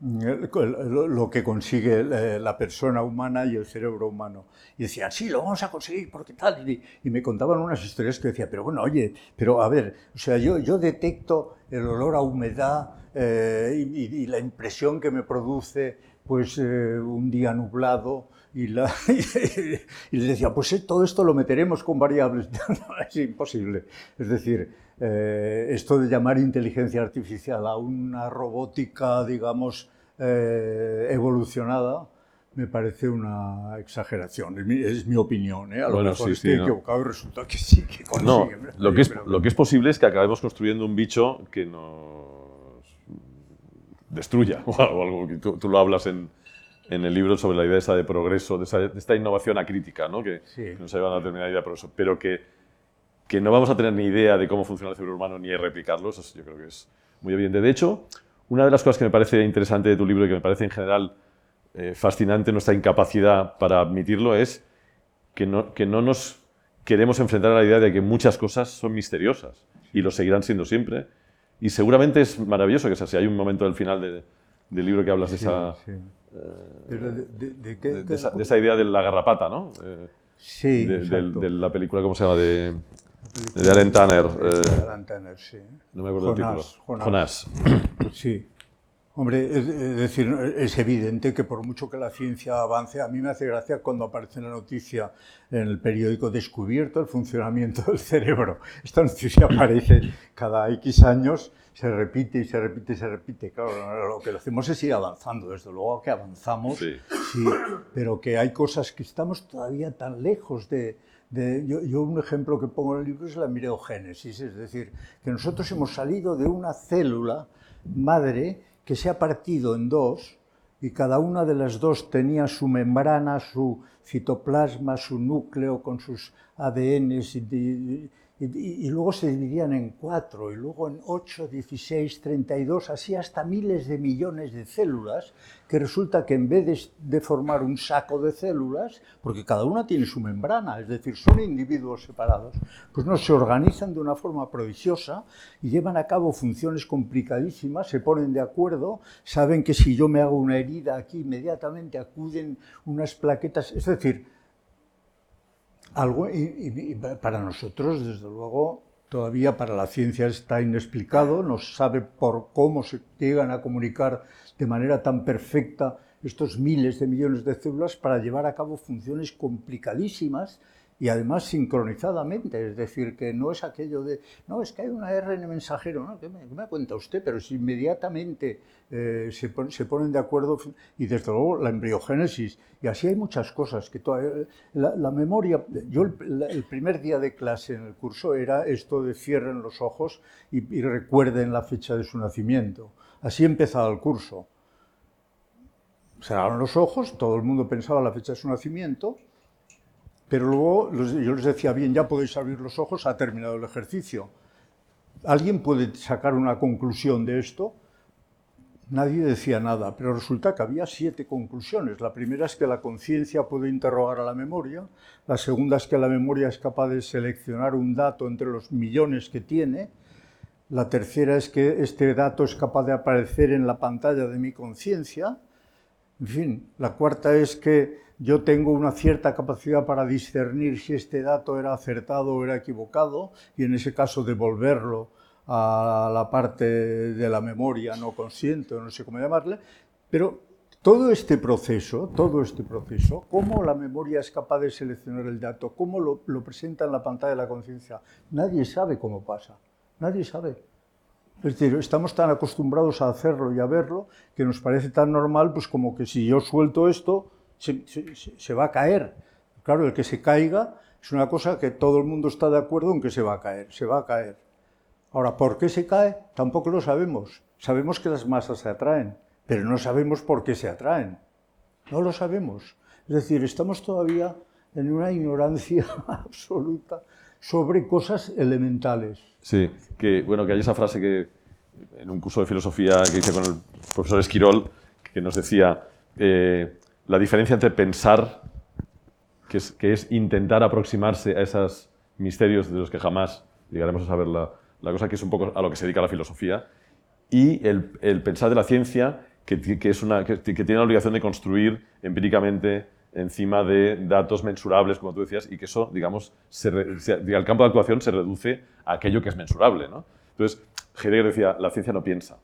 lo que consigue eh, la persona humana y el cerebro humano. Y decían, sí, lo vamos a conseguir, porque tal. Y, me contaban unas historias que decía, pero bueno, oye, pero a ver, o sea, yo, yo detecto el olor a humedad eh, y, la impresión que me produce pues un día nublado y, la, y, les decía, pues eh, todo esto lo meteremos con variables. es imposible. Es decir, eh, esto de llamar inteligencia artificial a una robótica, digamos, eh, evolucionada, me parece una exageración. Es mi, opinión. A lo mejor estoy equivocado y resulta que sí, que No, lo que, es, lo que es posible es que acabemos construyendo un bicho que nos destruya o algo. Tú, tú lo hablas en, en el libro sobre la idea esa de progreso, de, esta innovación acrítica, ¿no? que, nos ha llevado a una determinada idea de progreso, pero que, que no vamos a tener ni idea de cómo funciona el cerebro humano ni de replicarlo, eso yo creo que es muy evidente. De hecho, una de las cosas que me parece interesante de tu libro y que me parece en general eh, fascinante nuestra incapacidad para admitirlo es que no, que no nos queremos enfrentar a la idea de que muchas cosas son misteriosas y lo seguirán siendo siempre. Y seguramente es maravilloso que sea, si hay un momento del final del libro que hablas de esa de, esa, idea de la garrapata, ¿no? Eh, sí. De, la película, ¿cómo se llama? De, de Alan Tanner. Eh, Alan Tanner, sí. No me acuerdo el título. Jonás. Sí. Hombre, es, decir, es evidente que por mucho que la ciencia avance, a mí me hace gracia cuando aparece la noticia en el periódico descubierto el funcionamiento del cerebro. Esta noticia aparece cada X años, se repite y se repite y se repite. Claro, lo que hacemos es ir avanzando, desde luego que avanzamos, sí. pero que hay cosas que estamos todavía tan lejos de, yo, yo, un ejemplo que pongo en el libro es la mireogénesis, es decir, que nosotros hemos salido de una célula madre que se ha partido en dos y cada una de las dos tenía su membrana, su citoplasma, su núcleo con sus ADNs y, luego se dividían en cuatro, y luego en ocho, dieciséis, treinta y dos, así hasta miles de millones de células, que resulta que en vez de, formar un saco de células, porque cada una tiene su membrana, es decir, son individuos separados, pues no, se organizan de una forma prodigiosa y llevan a cabo funciones complicadísimas, se ponen de acuerdo, saben que si yo me hago una herida aquí, inmediatamente acuden unas plaquetas, es decir, algo, y, para nosotros, desde luego, todavía para la ciencia está inexplicado, no sabe por cómo se llegan a comunicar de manera tan perfecta estos miles de millones de células para llevar a cabo funciones complicadísimas y además sincronizadamente, es decir, que no es aquello de, no, es que hay una ARN mensajero, ¿no? ¿Qué me, cuenta usted? Pero si inmediatamente eh, se, se, ponen de acuerdo, y desde luego la embriogénesis, y así hay muchas cosas, que la, la, memoria, yo el, primer día de clase en el curso era esto de cierren los ojos y, y recuerden la fecha de su nacimiento. Así empezaba el curso. Cerraron los ojos, todo el mundo pensaba la fecha de su nacimiento, pero luego yo les decía, bien, ya podéis abrir los ojos, ha terminado el ejercicio. ¿Alguien puede sacar una conclusión de esto? Nadie decía nada, pero resulta que había siete conclusiones. La primera es que la conciencia puede interrogar a la memoria, la segunda es que la memoria es capaz de seleccionar un dato entre los millones que tiene, la tercera es que este dato es capaz de aparecer en la pantalla de mi conciencia, en fin, la cuarta es que yo tengo una cierta capacidad para discernir si este dato era acertado o era equivocado y en ese caso devolverlo a la parte de la memoria no consciente no sé cómo llamarle, pero todo este proceso, todo este proceso, cómo la memoria es capaz de seleccionar el dato, cómo lo, lo presenta en la pantalla de la conciencia, nadie sabe cómo pasa, nadie sabe. Es decir, estamos tan acostumbrados a hacerlo y a verlo que nos parece tan normal, pues como que si yo suelto esto, se, va a caer. Claro, el que se caiga es una cosa que todo el mundo está de acuerdo en que se va a caer, se va a caer. Ahora, ¿por qué se cae? Tampoco lo sabemos. Sabemos que las masas se atraen, pero no sabemos por qué se atraen. No lo sabemos. Es decir, estamos todavía en una ignorancia absoluta sobre cosas elementales. Sí, que bueno, que hay esa frase que en un curso de filosofía que hice con el profesor Esquirol, que nos decía eh, la diferencia entre pensar, que es, intentar aproximarse a esos misterios de los que jamás llegaremos a saber la, cosa, que es un poco a lo que se dedica la filosofía, y el, pensar de la ciencia, que tiene la obligación de construir empíricamente encima de datos mensurables, como tú decías, y que eso, digamos, se, el campo de actuación se reduce a aquello que es mensurable. ¿no? Entonces, Heidegger decía, la ciencia no piensa.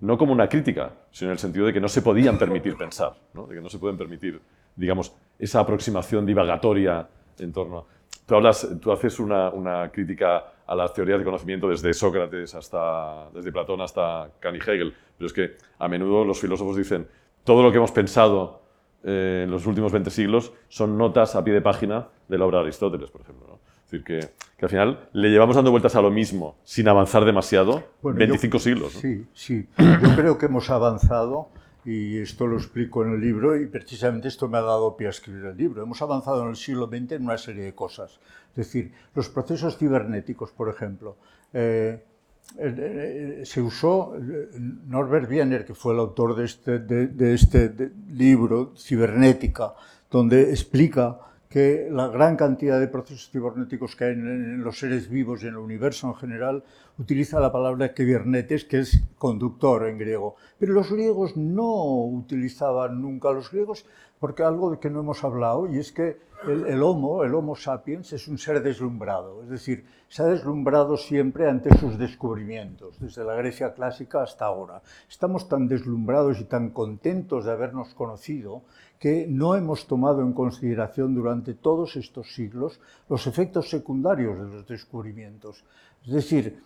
No como una crítica, sino en el sentido de que no se podían permitir pensar, ¿no? de que no se pueden permitir, digamos, esa aproximación divagatoria en torno a... Tú, hablas, haces una, crítica a las teorías de conocimiento desde Sócrates hasta, desde Platón hasta Kant y Hegel, pero es que a menudo los filósofos dicen, todo lo que hemos pensado eh, en los últimos 20 siglos son notas a pie de página de la obra de Aristóteles, por ejemplo. Decir, que, que, al final le llevamos dando vueltas a lo mismo sin avanzar demasiado 25 siglos. Sí, sí. Yo creo que hemos avanzado y esto lo explico en el libro y precisamente esto me ha dado pie a escribir el libro. Hemos avanzado en el siglo XX en una serie de cosas. Es decir, los procesos cibernéticos, por ejemplo. Eh, se usó Norbert Wiener, que fue el autor de este, de, este libro, Cibernética, donde explica que la gran cantidad de procesos cibernéticos que hay en, los seres vivos y en el universo en general utiliza la palabra kibernetes, que es conductor en griego. Pero los griegos no utilizaban nunca los griegos porque algo de que no hemos hablado, y es que el, Homo, el Homo sapiens, es un ser deslumbrado, es decir, se ha deslumbrado siempre ante sus descubrimientos, desde la Grecia clásica hasta ahora. Estamos tan deslumbrados y tan contentos de habernos conocido que no hemos tomado en consideración durante todos estos siglos los efectos secundarios de los descubrimientos. Es decir,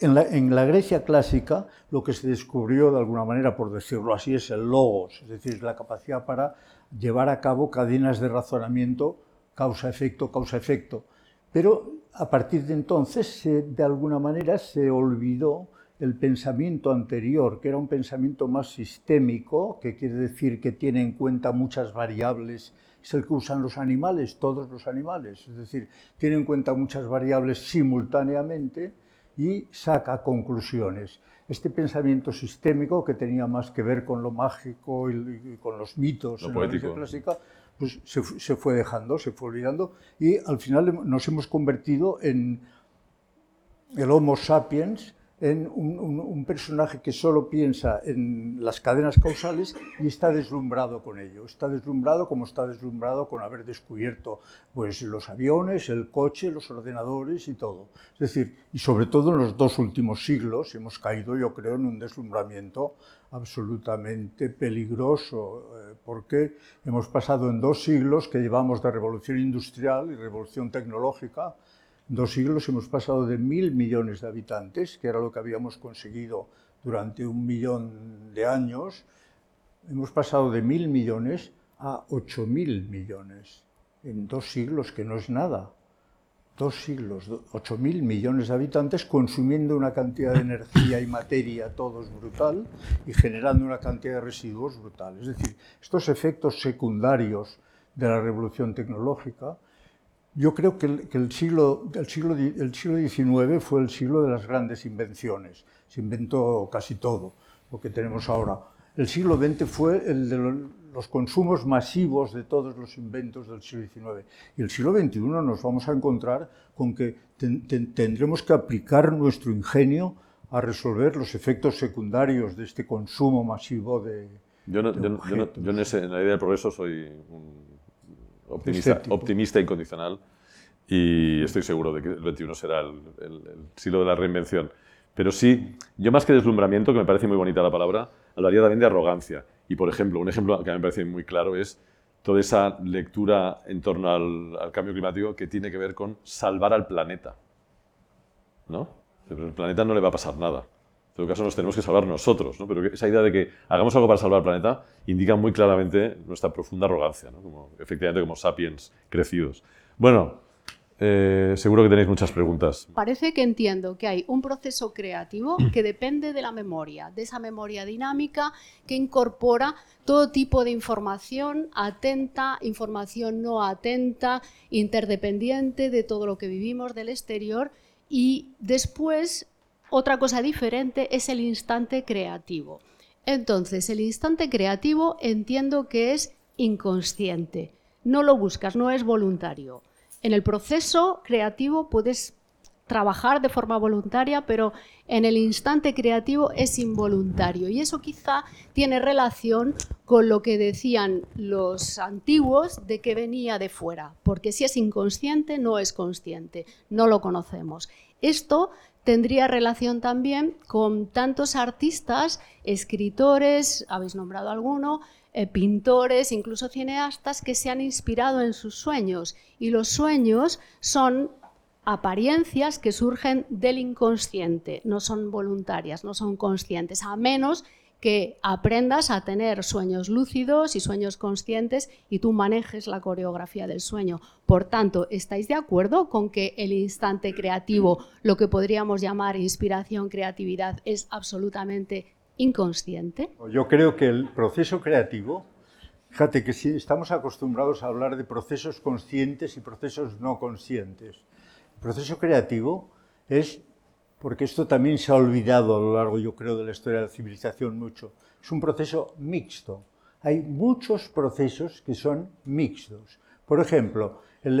en la, Grecia clásica lo que se descubrió de alguna manera, por decirlo así, es el logos, es decir, la capacidad para llevar a cabo cadenas de razonamiento causa-efecto, causa-efecto. Pero a partir de entonces, de alguna manera, se olvidó el pensamiento anterior, que era un pensamiento más sistémico, que quiere decir que tiene en cuenta muchas variables es el que usan los animales, todos los animales. Es decir, tiene en cuenta muchas variables simultáneamente y saca conclusiones. Este pensamiento sistémico, que tenía más que ver con lo mágico y, con los mitos en la clásica, pues se, se, fue dejando, se fue olvidando y al final nos hemos convertido en el Homo sapiens, en un, personaje que solo piensa en las cadenas causales y está deslumbrado con ello. Está deslumbrado como está deslumbrado con haber descubierto pues, los aviones, el coche, los ordenadores y todo. Es decir, y sobre todo en los dos últimos siglos hemos caído, yo creo, en un deslumbramiento absolutamente peligroso, eh, porque hemos pasado en dos siglos que llevamos de revolución industrial y revolución tecnológica, dos siglos hemos pasado de mil millones de habitantes, que era lo que habíamos conseguido durante un millón de años, hemos pasado de mil millones a ocho mil millones en dos siglos, que no es nada. Dos siglos, ocho mil millones de habitantes consumiendo una cantidad de energía y materia, todos brutal, y generando una cantidad de residuos brutal. Es decir, estos efectos secundarios de la revolución tecnológica yo creo que el, siglo, el, siglo, el siglo XIX fue el siglo de las grandes invenciones. Se inventó casi todo lo que tenemos ahora. El siglo XX fue el de los consumos masivos de todos los inventos del siglo XIX. Y el siglo XXI nos vamos a encontrar con que tendremos que aplicar nuestro ingenio a resolver los efectos secundarios de este consumo masivo de, yo, no, yo, yo, en, en, la idea del progreso soy un optimista, optimista incondicional y estoy seguro de que el 21 será el, siglo de la reinvención. Pero sí, yo más que deslumbramiento, que me parece muy bonita la palabra, hablaría también de arrogancia. Y, por ejemplo, un ejemplo que me parece muy claro es toda esa lectura en torno al, cambio climático que tiene que ver con salvar al planeta. ¿No? El planeta no le va a pasar nada. Todo caso, nos tenemos que salvar nosotros. ¿no? Pero esa idea de que hagamos algo para salvar al planeta indica muy claramente nuestra profunda arrogancia, ¿no? como, efectivamente como sapiens crecidos. Bueno, eh, seguro que tenéis muchas preguntas. Parece que entiendo que hay un proceso creativo que depende de la memoria, de esa memoria dinámica que incorpora todo tipo de información atenta, información no atenta, interdependiente de todo lo que vivimos del exterior y después otra cosa diferente es el instante creativo. Entonces, el instante creativo entiendo que es inconsciente. No lo buscas, no es voluntario. En el proceso creativo puedes trabajar de forma voluntaria, pero en el instante creativo es involuntario. Y eso quizá tiene relación con lo que decían los antiguos de que venía de fuera, porque si es inconsciente, no es consciente, no lo conocemos. Esto tendría relación también con tantos artistas, escritores, habéis nombrado alguno, eh, pintores, incluso cineastas que se han inspirado en sus sueños. Y los sueños son apariencias que surgen del inconsciente, no son voluntarias, no son conscientes, a menos que aprendas a tener sueños lúcidos y sueños conscientes y tú manejes la coreografía del sueño. Por tanto, ¿estáis de acuerdo con que el instante creativo, lo que podríamos llamar inspiración, creatividad, es absolutamente inconsciente? Yo creo que el proceso creativo, fíjate que si estamos acostumbrados a hablar de procesos conscientes y procesos no conscientes. El proceso creativo es porque esto también se ha olvidado a lo largo, yo creo, de la historia de la civilización mucho. Es un proceso mixto. Hay muchos procesos que son mixtos. Por ejemplo, el,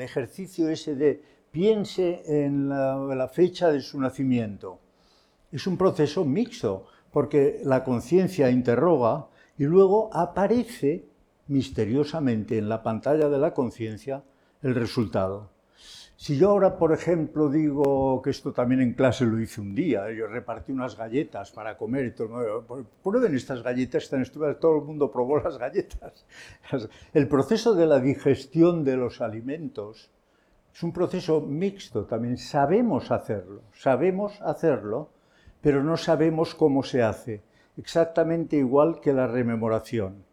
ejercicio ese de piense en la, fecha de su nacimiento. Es un proceso mixto, porque la conciencia interroga y luego aparece misteriosamente en la pantalla de la conciencia el resultado. Si yo ahora, por ejemplo, digo que esto también en clase lo hice un día, yo repartí unas galletas para comer y todo, prueben estas galletas tan estupendas, todo el mundo probó las galletas. El proceso de la digestión de los alimentos es un proceso mixto también, sabemos hacerlo, sabemos hacerlo, pero no sabemos cómo se hace, exactamente igual que la rememoración.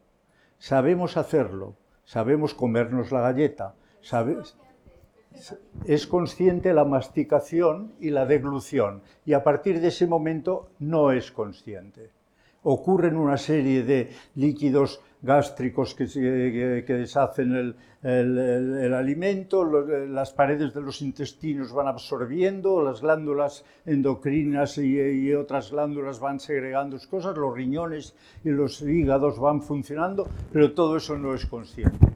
Sabemos hacerlo, sabemos comernos la galleta, sabes es consciente la masticación y la deglución y a partir de ese momento no es consciente. Ocurren una serie de líquidos gástricos que, deshacen el, alimento, las paredes de los intestinos van absorbiendo, las glándulas endocrinas y, y, otras glándulas van segregando cosas, los riñones y los hígados van funcionando, pero todo eso no es consciente.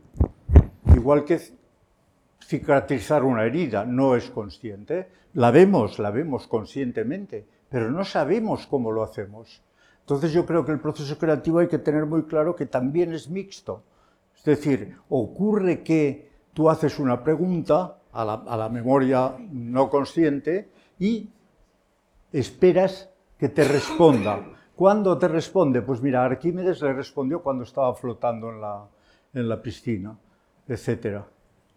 Igual que cicatrizar una herida no es consciente, la vemos, la vemos conscientemente, pero no sabemos cómo lo hacemos. Entonces yo creo que el proceso creativo hay que tener muy claro que también es mixto. Es decir, ocurre que tú haces una pregunta a la, a la memoria no consciente y esperas que te responda. ¿Cuándo te responde? Pues mira, Arquímedes le respondió cuando estaba flotando en la, en la piscina, etcétera.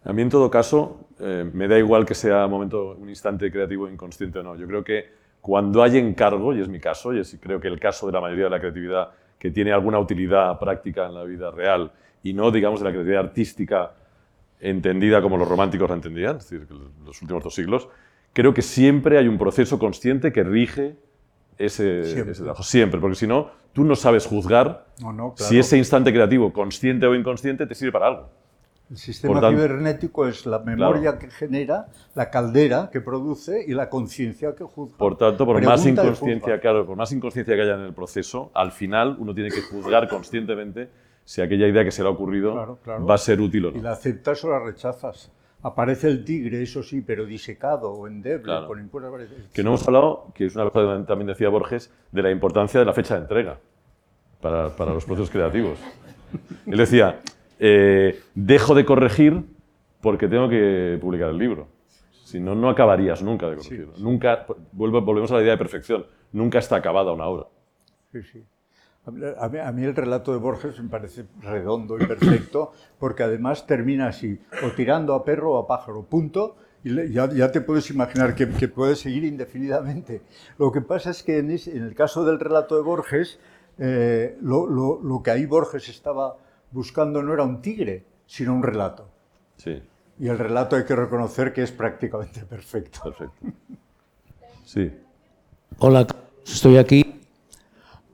A mí, en todo caso, eh, me da igual que sea un momento, un instante creativo inconsciente o no. Yo creo que cuando hay encargo, y es mi caso, y es, creo que el caso de la mayoría de la creatividad que tiene alguna utilidad práctica en la vida real y no, digamos, de la creatividad artística entendida como los románticos la entendían, es decir, los últimos dos siglos, creo que siempre hay un proceso consciente que rige ese, siempre. trabajo. Siempre, porque si no, tú no sabes juzgar si ese instante creativo, consciente o inconsciente, te sirve para algo. El sistema cibernético es la memoria que genera, la caldera que produce y la conciencia que juzga. Por tanto, por más inconsciencia, claro, por más inconsciencia que haya en el proceso, al final uno tiene que juzgar conscientemente si aquella idea que se le ha ocurrido va a ser útil o no. Y la aceptas o la rechazas. Aparece el tigre, eso sí, pero disecado o endeble, con impuras Que no hemos hablado, que es una cosa que también decía Borges, de la importancia de la fecha de entrega para, para los procesos creativos. Él decía, eh, dejo de corregir porque tengo que publicar el libro. Si no, no acabarías nunca de corregir. Nunca, volvemos a la idea de perfección. Nunca está acabada una obra. Sí, sí. A mí, el relato de Borges me parece redondo y perfecto, porque además termina así, o tirando a perro o a pájaro, punto, y ya, ya te puedes imaginar que, que, puede seguir indefinidamente. Lo que pasa es que en, el caso del relato de Borges, eh, lo, lo, lo, que ahí Borges estaba buscando no era un tigre, sino un relato. Sí. Y el relato hay que reconocer que es prácticamente perfecto. Perfecto. Sí. Hola, estoy aquí.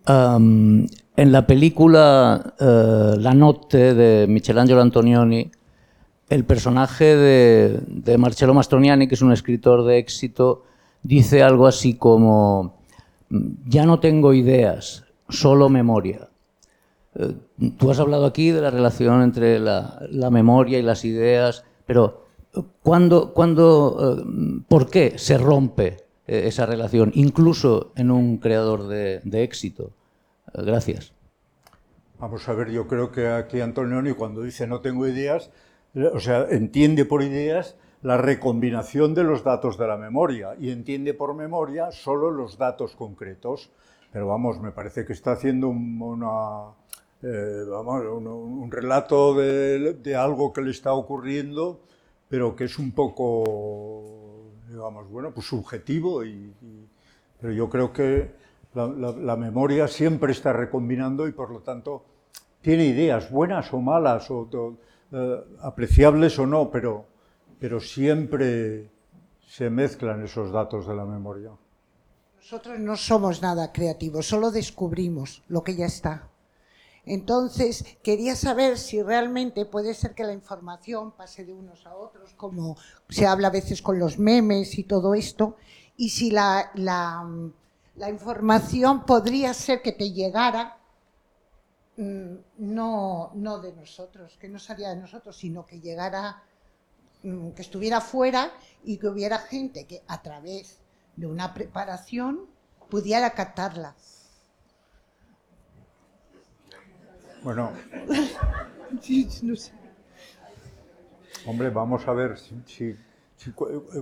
en la película eh, La Notte de Michelangelo Antonioni, el personaje de, de Marcello Mastroianni, que es un escritor de éxito, dice algo así como, ya no tengo ideas, solo memoria. Eh, tú has hablado aquí de la relación entre la, memoria y las ideas, pero ¿cuándo, cuándo, eh, ¿por qué se rompe eh, esa relación, incluso en un creador de, éxito? gracias. Vamos a ver, yo creo que aquí Antonioni cuando dice no tengo ideas, o sea, entiende por ideas la recombinación de los datos de la memoria y entiende por memoria solo los datos concretos. Pero vamos, me parece que está haciendo una, eh, vamos, un, relato de, algo que le está ocurriendo, pero que es un poco, digamos, bueno, pues subjetivo. Y, pero yo creo que la, memoria siempre está recombinando y por lo tanto tiene ideas buenas o malas, o, eh, apreciables o no, pero, pero siempre se mezclan esos datos de la memoria. Nosotros no somos nada creativos, solo descubrimos lo que ya está. Entonces, quería saber si realmente puede ser que la información pase de unos a otros, como se habla a veces con los memes y todo esto, y si la, información podría ser que te llegara mm, no, no de nosotros, que no salía de nosotros, sino que llegara, mm, que estuviera fuera y que hubiera gente que a través de una preparación pudiera captarla. Bueno. Hombre, vamos a ver si,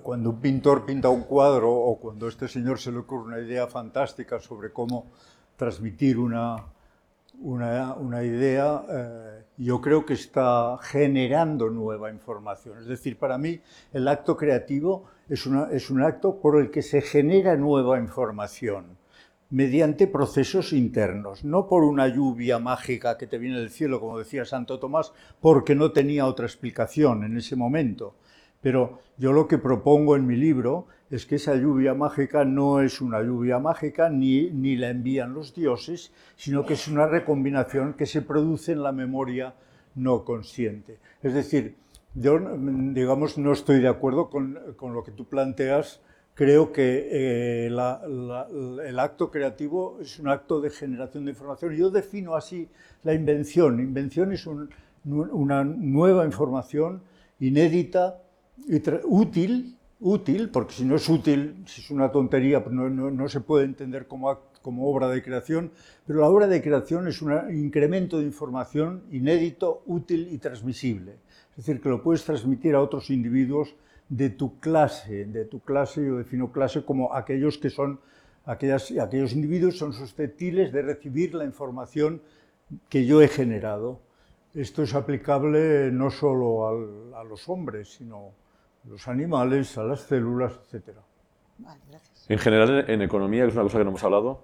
cuando un pintor pinta un cuadro o cuando a este señor se le ocurre una idea fantástica sobre cómo transmitir una, una, idea, eh, yo creo que está generando nueva información. Es decir, para mí el acto creativo es, una, es un acto por el que se genera nueva información mediante procesos internos, no por una lluvia mágica que te viene del cielo, como decía Santo Tomás, porque no tenía otra explicación en ese momento. Pero yo lo que propongo en mi libro es que esa lluvia mágica no es una lluvia mágica ni, ni la envían los dioses, sino que es una recombinación que se produce en la memoria no consciente. Es decir, yo, digamos, no estoy de acuerdo con, con lo que tú planteas. Creo que eh, el acto creativo es un acto de generación de información. Yo defino así la invención. Invención es un, una nueva información inédita, y útil, útil, porque si no es útil, si es una tontería, pues no, se puede entender como, como obra de creación, pero la obra de creación es un incremento de información inédito, útil y transmisible. Es decir, que lo puedes transmitir a otros individuos de tu clase, de tu clase, yo defino clase como aquellos que son, aquellas, aquellos individuos son susceptibles de recibir la información que yo he generado. Esto es aplicable no solo al, a los hombres, sino a los animales, a las células, etc. Vale, gracias. En general, en economía, que es una cosa que no hemos hablado,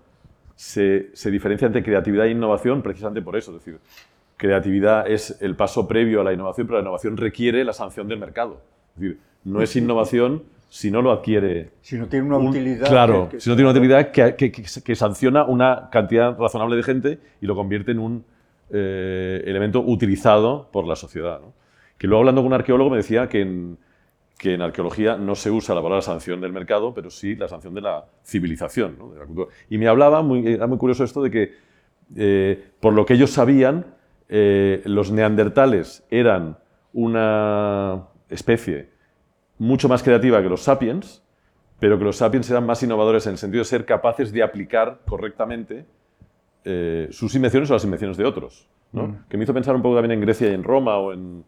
se, se diferencia entre creatividad e innovación precisamente por eso. Es decir, creatividad es el paso previo a la innovación, pero la innovación requiere la sanción del mercado. Es decir, no es innovación si no lo adquiere. Si no tiene una un- utilidad. Claro, que- que- si no tiene una utilidad que, sanciona una cantidad razonable de gente y lo convierte en un eh, elemento utilizado por la sociedad. ¿no? Que luego hablando con un arqueólogo me decía que en, que en arqueología no se usa la palabra sanción del mercado, pero sí la sanción de la civilización. ¿no? de la cultura. Y me hablaba, muy, era muy curioso esto de que, eh, por lo que ellos sabían, eh, los neandertales eran una especie mucho más creativa que los sapiens, pero que los sapiens eran más innovadores en el sentido de ser capaces de aplicar correctamente eh, sus invenciones o las invenciones de otros. ¿no? Que me hizo pensar un poco también en Grecia y en Roma o en,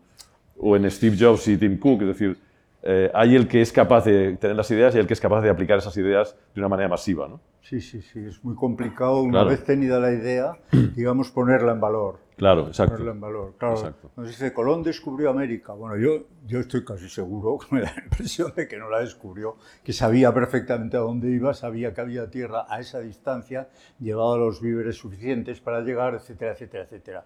o en Steve Jobs y Tim Cook. Es decir, eh, hay el que es capaz de tener las ideas y el que es capaz de aplicar esas ideas de una manera masiva. ¿no? Sí, sí, sí, es muy complicado una Claro. vez tenida la idea, digamos, ponerla en valor. Claro, exacto. Ponerla en valor. Claro, Exacto. nos dice, Colón descubrió América. Bueno, yo, yo estoy casi seguro, me da la impresión de que no la descubrió, que sabía perfectamente a dónde iba, sabía que había tierra a esa distancia, llevaba los víveres suficientes para llegar, etcétera, etcétera, etcétera.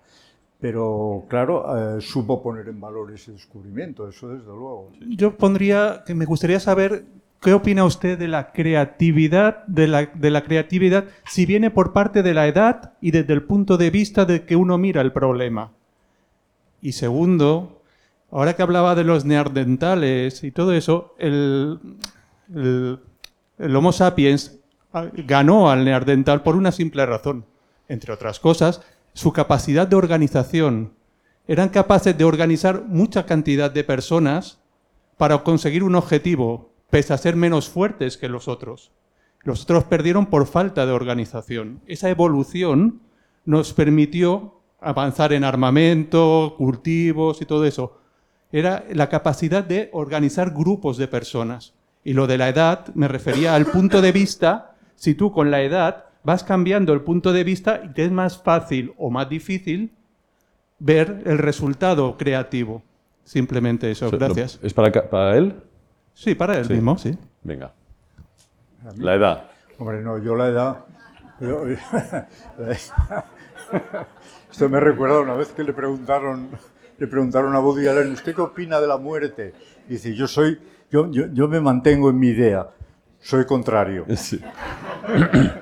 Pero, claro, eh, supo poner en valor ese descubrimiento, eso desde luego. Yo pondría que me gustaría saber qué opina usted de la creatividad, de la, creatividad, si viene por parte de la edad y desde el punto de vista de que uno mira el problema. Y segundo, ahora que hablaba de los neandertales y todo eso, el, el, el Homo sapiens ah, ganó al neandertal por una simple razón. Entre otras cosas, su capacidad de organización. Eran capaces de organizar mucha cantidad de personas para conseguir un objetivo, pese a ser menos fuertes que los otros. Los otros perdieron por falta de organización. Esa evolución nos permitió avanzar en armamento, cultivos y todo eso. Era la capacidad de organizar grupos de personas. Y lo de la edad me refería al punto de vista, si tú con la edad vas cambiando el punto de vista y te es más fácil o más difícil ver el resultado creativo. Simplemente eso, So- gracias. ¿Es para, para él? Sí, para él Sí. mismo, sí. Venga. La edad. Hombre, no, yo la edad... yo- Esto me recuerda una vez que le preguntaron, le preguntaron a Woody Allen, ¿usted qué opina de la muerte? Y dice, yo soy, yo, yo, yo me mantengo en mi idea, soy contrario. Sí.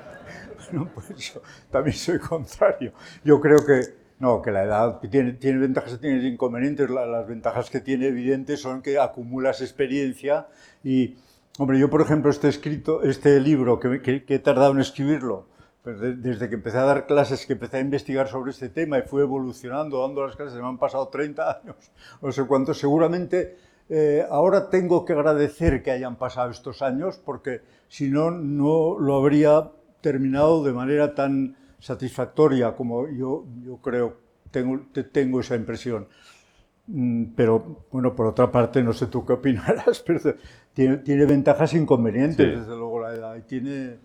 No, pues yo también soy contrario. Yo creo que, no, que la edad tiene, tiene ventajas y tiene inconvenientes. La- las ventajas que tiene evidentes son que acumulas experiencia y, hombre, yo por ejemplo este escrito, este libro que, que- que he tardado en escribirlo, pues de- desde que empecé a dar clases, que empecé a investigar sobre este tema y fui evolucionando, dando las clases, me han pasado 30 años, no sé cuánto, seguramente eh, ahora tengo que agradecer que hayan pasado estos años porque si no, no lo habría terminado de manera tan satisfactoria como yo, yo creo, tengo, te- tengo esa impresión. Mm, Pero, bueno, por otra parte, no sé tú qué opinarás, pero tiene, tiene ventajas e inconvenientes, Sí. desde luego, la edad. Y, tiene,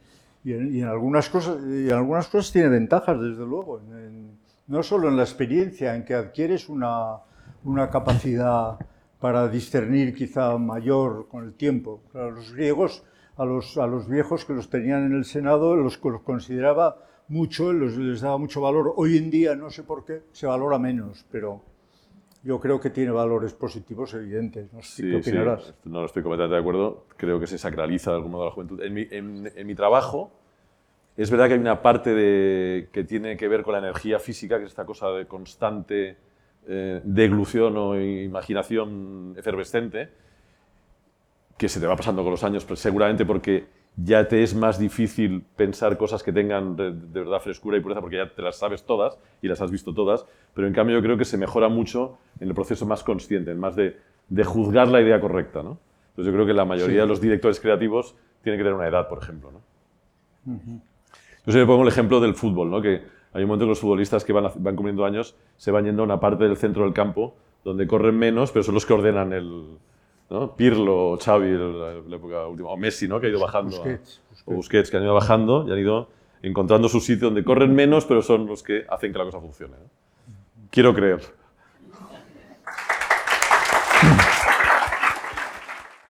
y, en, y en algunas cosas, y en algunas cosas tiene ventajas, desde luego. En- en- no solo en la experiencia, en que adquieres una, una capacidad para discernir quizá mayor con el tiempo. Claro, los griegos, a los, a los viejos que los tenían en el Senado, los, los consideraba mucho, los, les daba mucho valor. Hoy en día, no sé por qué, se valora menos, pero yo creo que tiene valores positivos evidentes. No sé Sí, qué sí, opinarás. no estoy completamente de acuerdo. Creo que se sacraliza de algún modo la juventud. En mi, en- en mi trabajo, es verdad que hay una parte de- que tiene que ver con la energía física, que es esta cosa de constante eh, deglución o imaginación efervescente, que se te va pasando con los años, pero seguramente porque ya te es más difícil pensar cosas que tengan de, de verdad frescura y pureza, porque ya te las sabes todas y las has visto todas, pero en cambio yo creo que se mejora mucho en el proceso más consciente, en más de, de juzgar la idea correcta. ¿no? Entonces yo creo que la mayoría de los directores creativos tienen que tener una edad, por ejemplo. ¿no? Yo siempre pongo el ejemplo del fútbol, ¿no? que hay un momento que los futbolistas que van, van cumpliendo años se van yendo a una parte del centro del campo donde corren menos, pero son los que ordenan el... ¿no? Pirlo, Xavi, la, la época última, o Messi, ¿no? que ha ido bajando. a- Busquets, o Busquets, que han ido bajando y han ido encontrando su sitio donde corren menos, pero son los que hacen que la cosa funcione. ¿no? Quiero creer.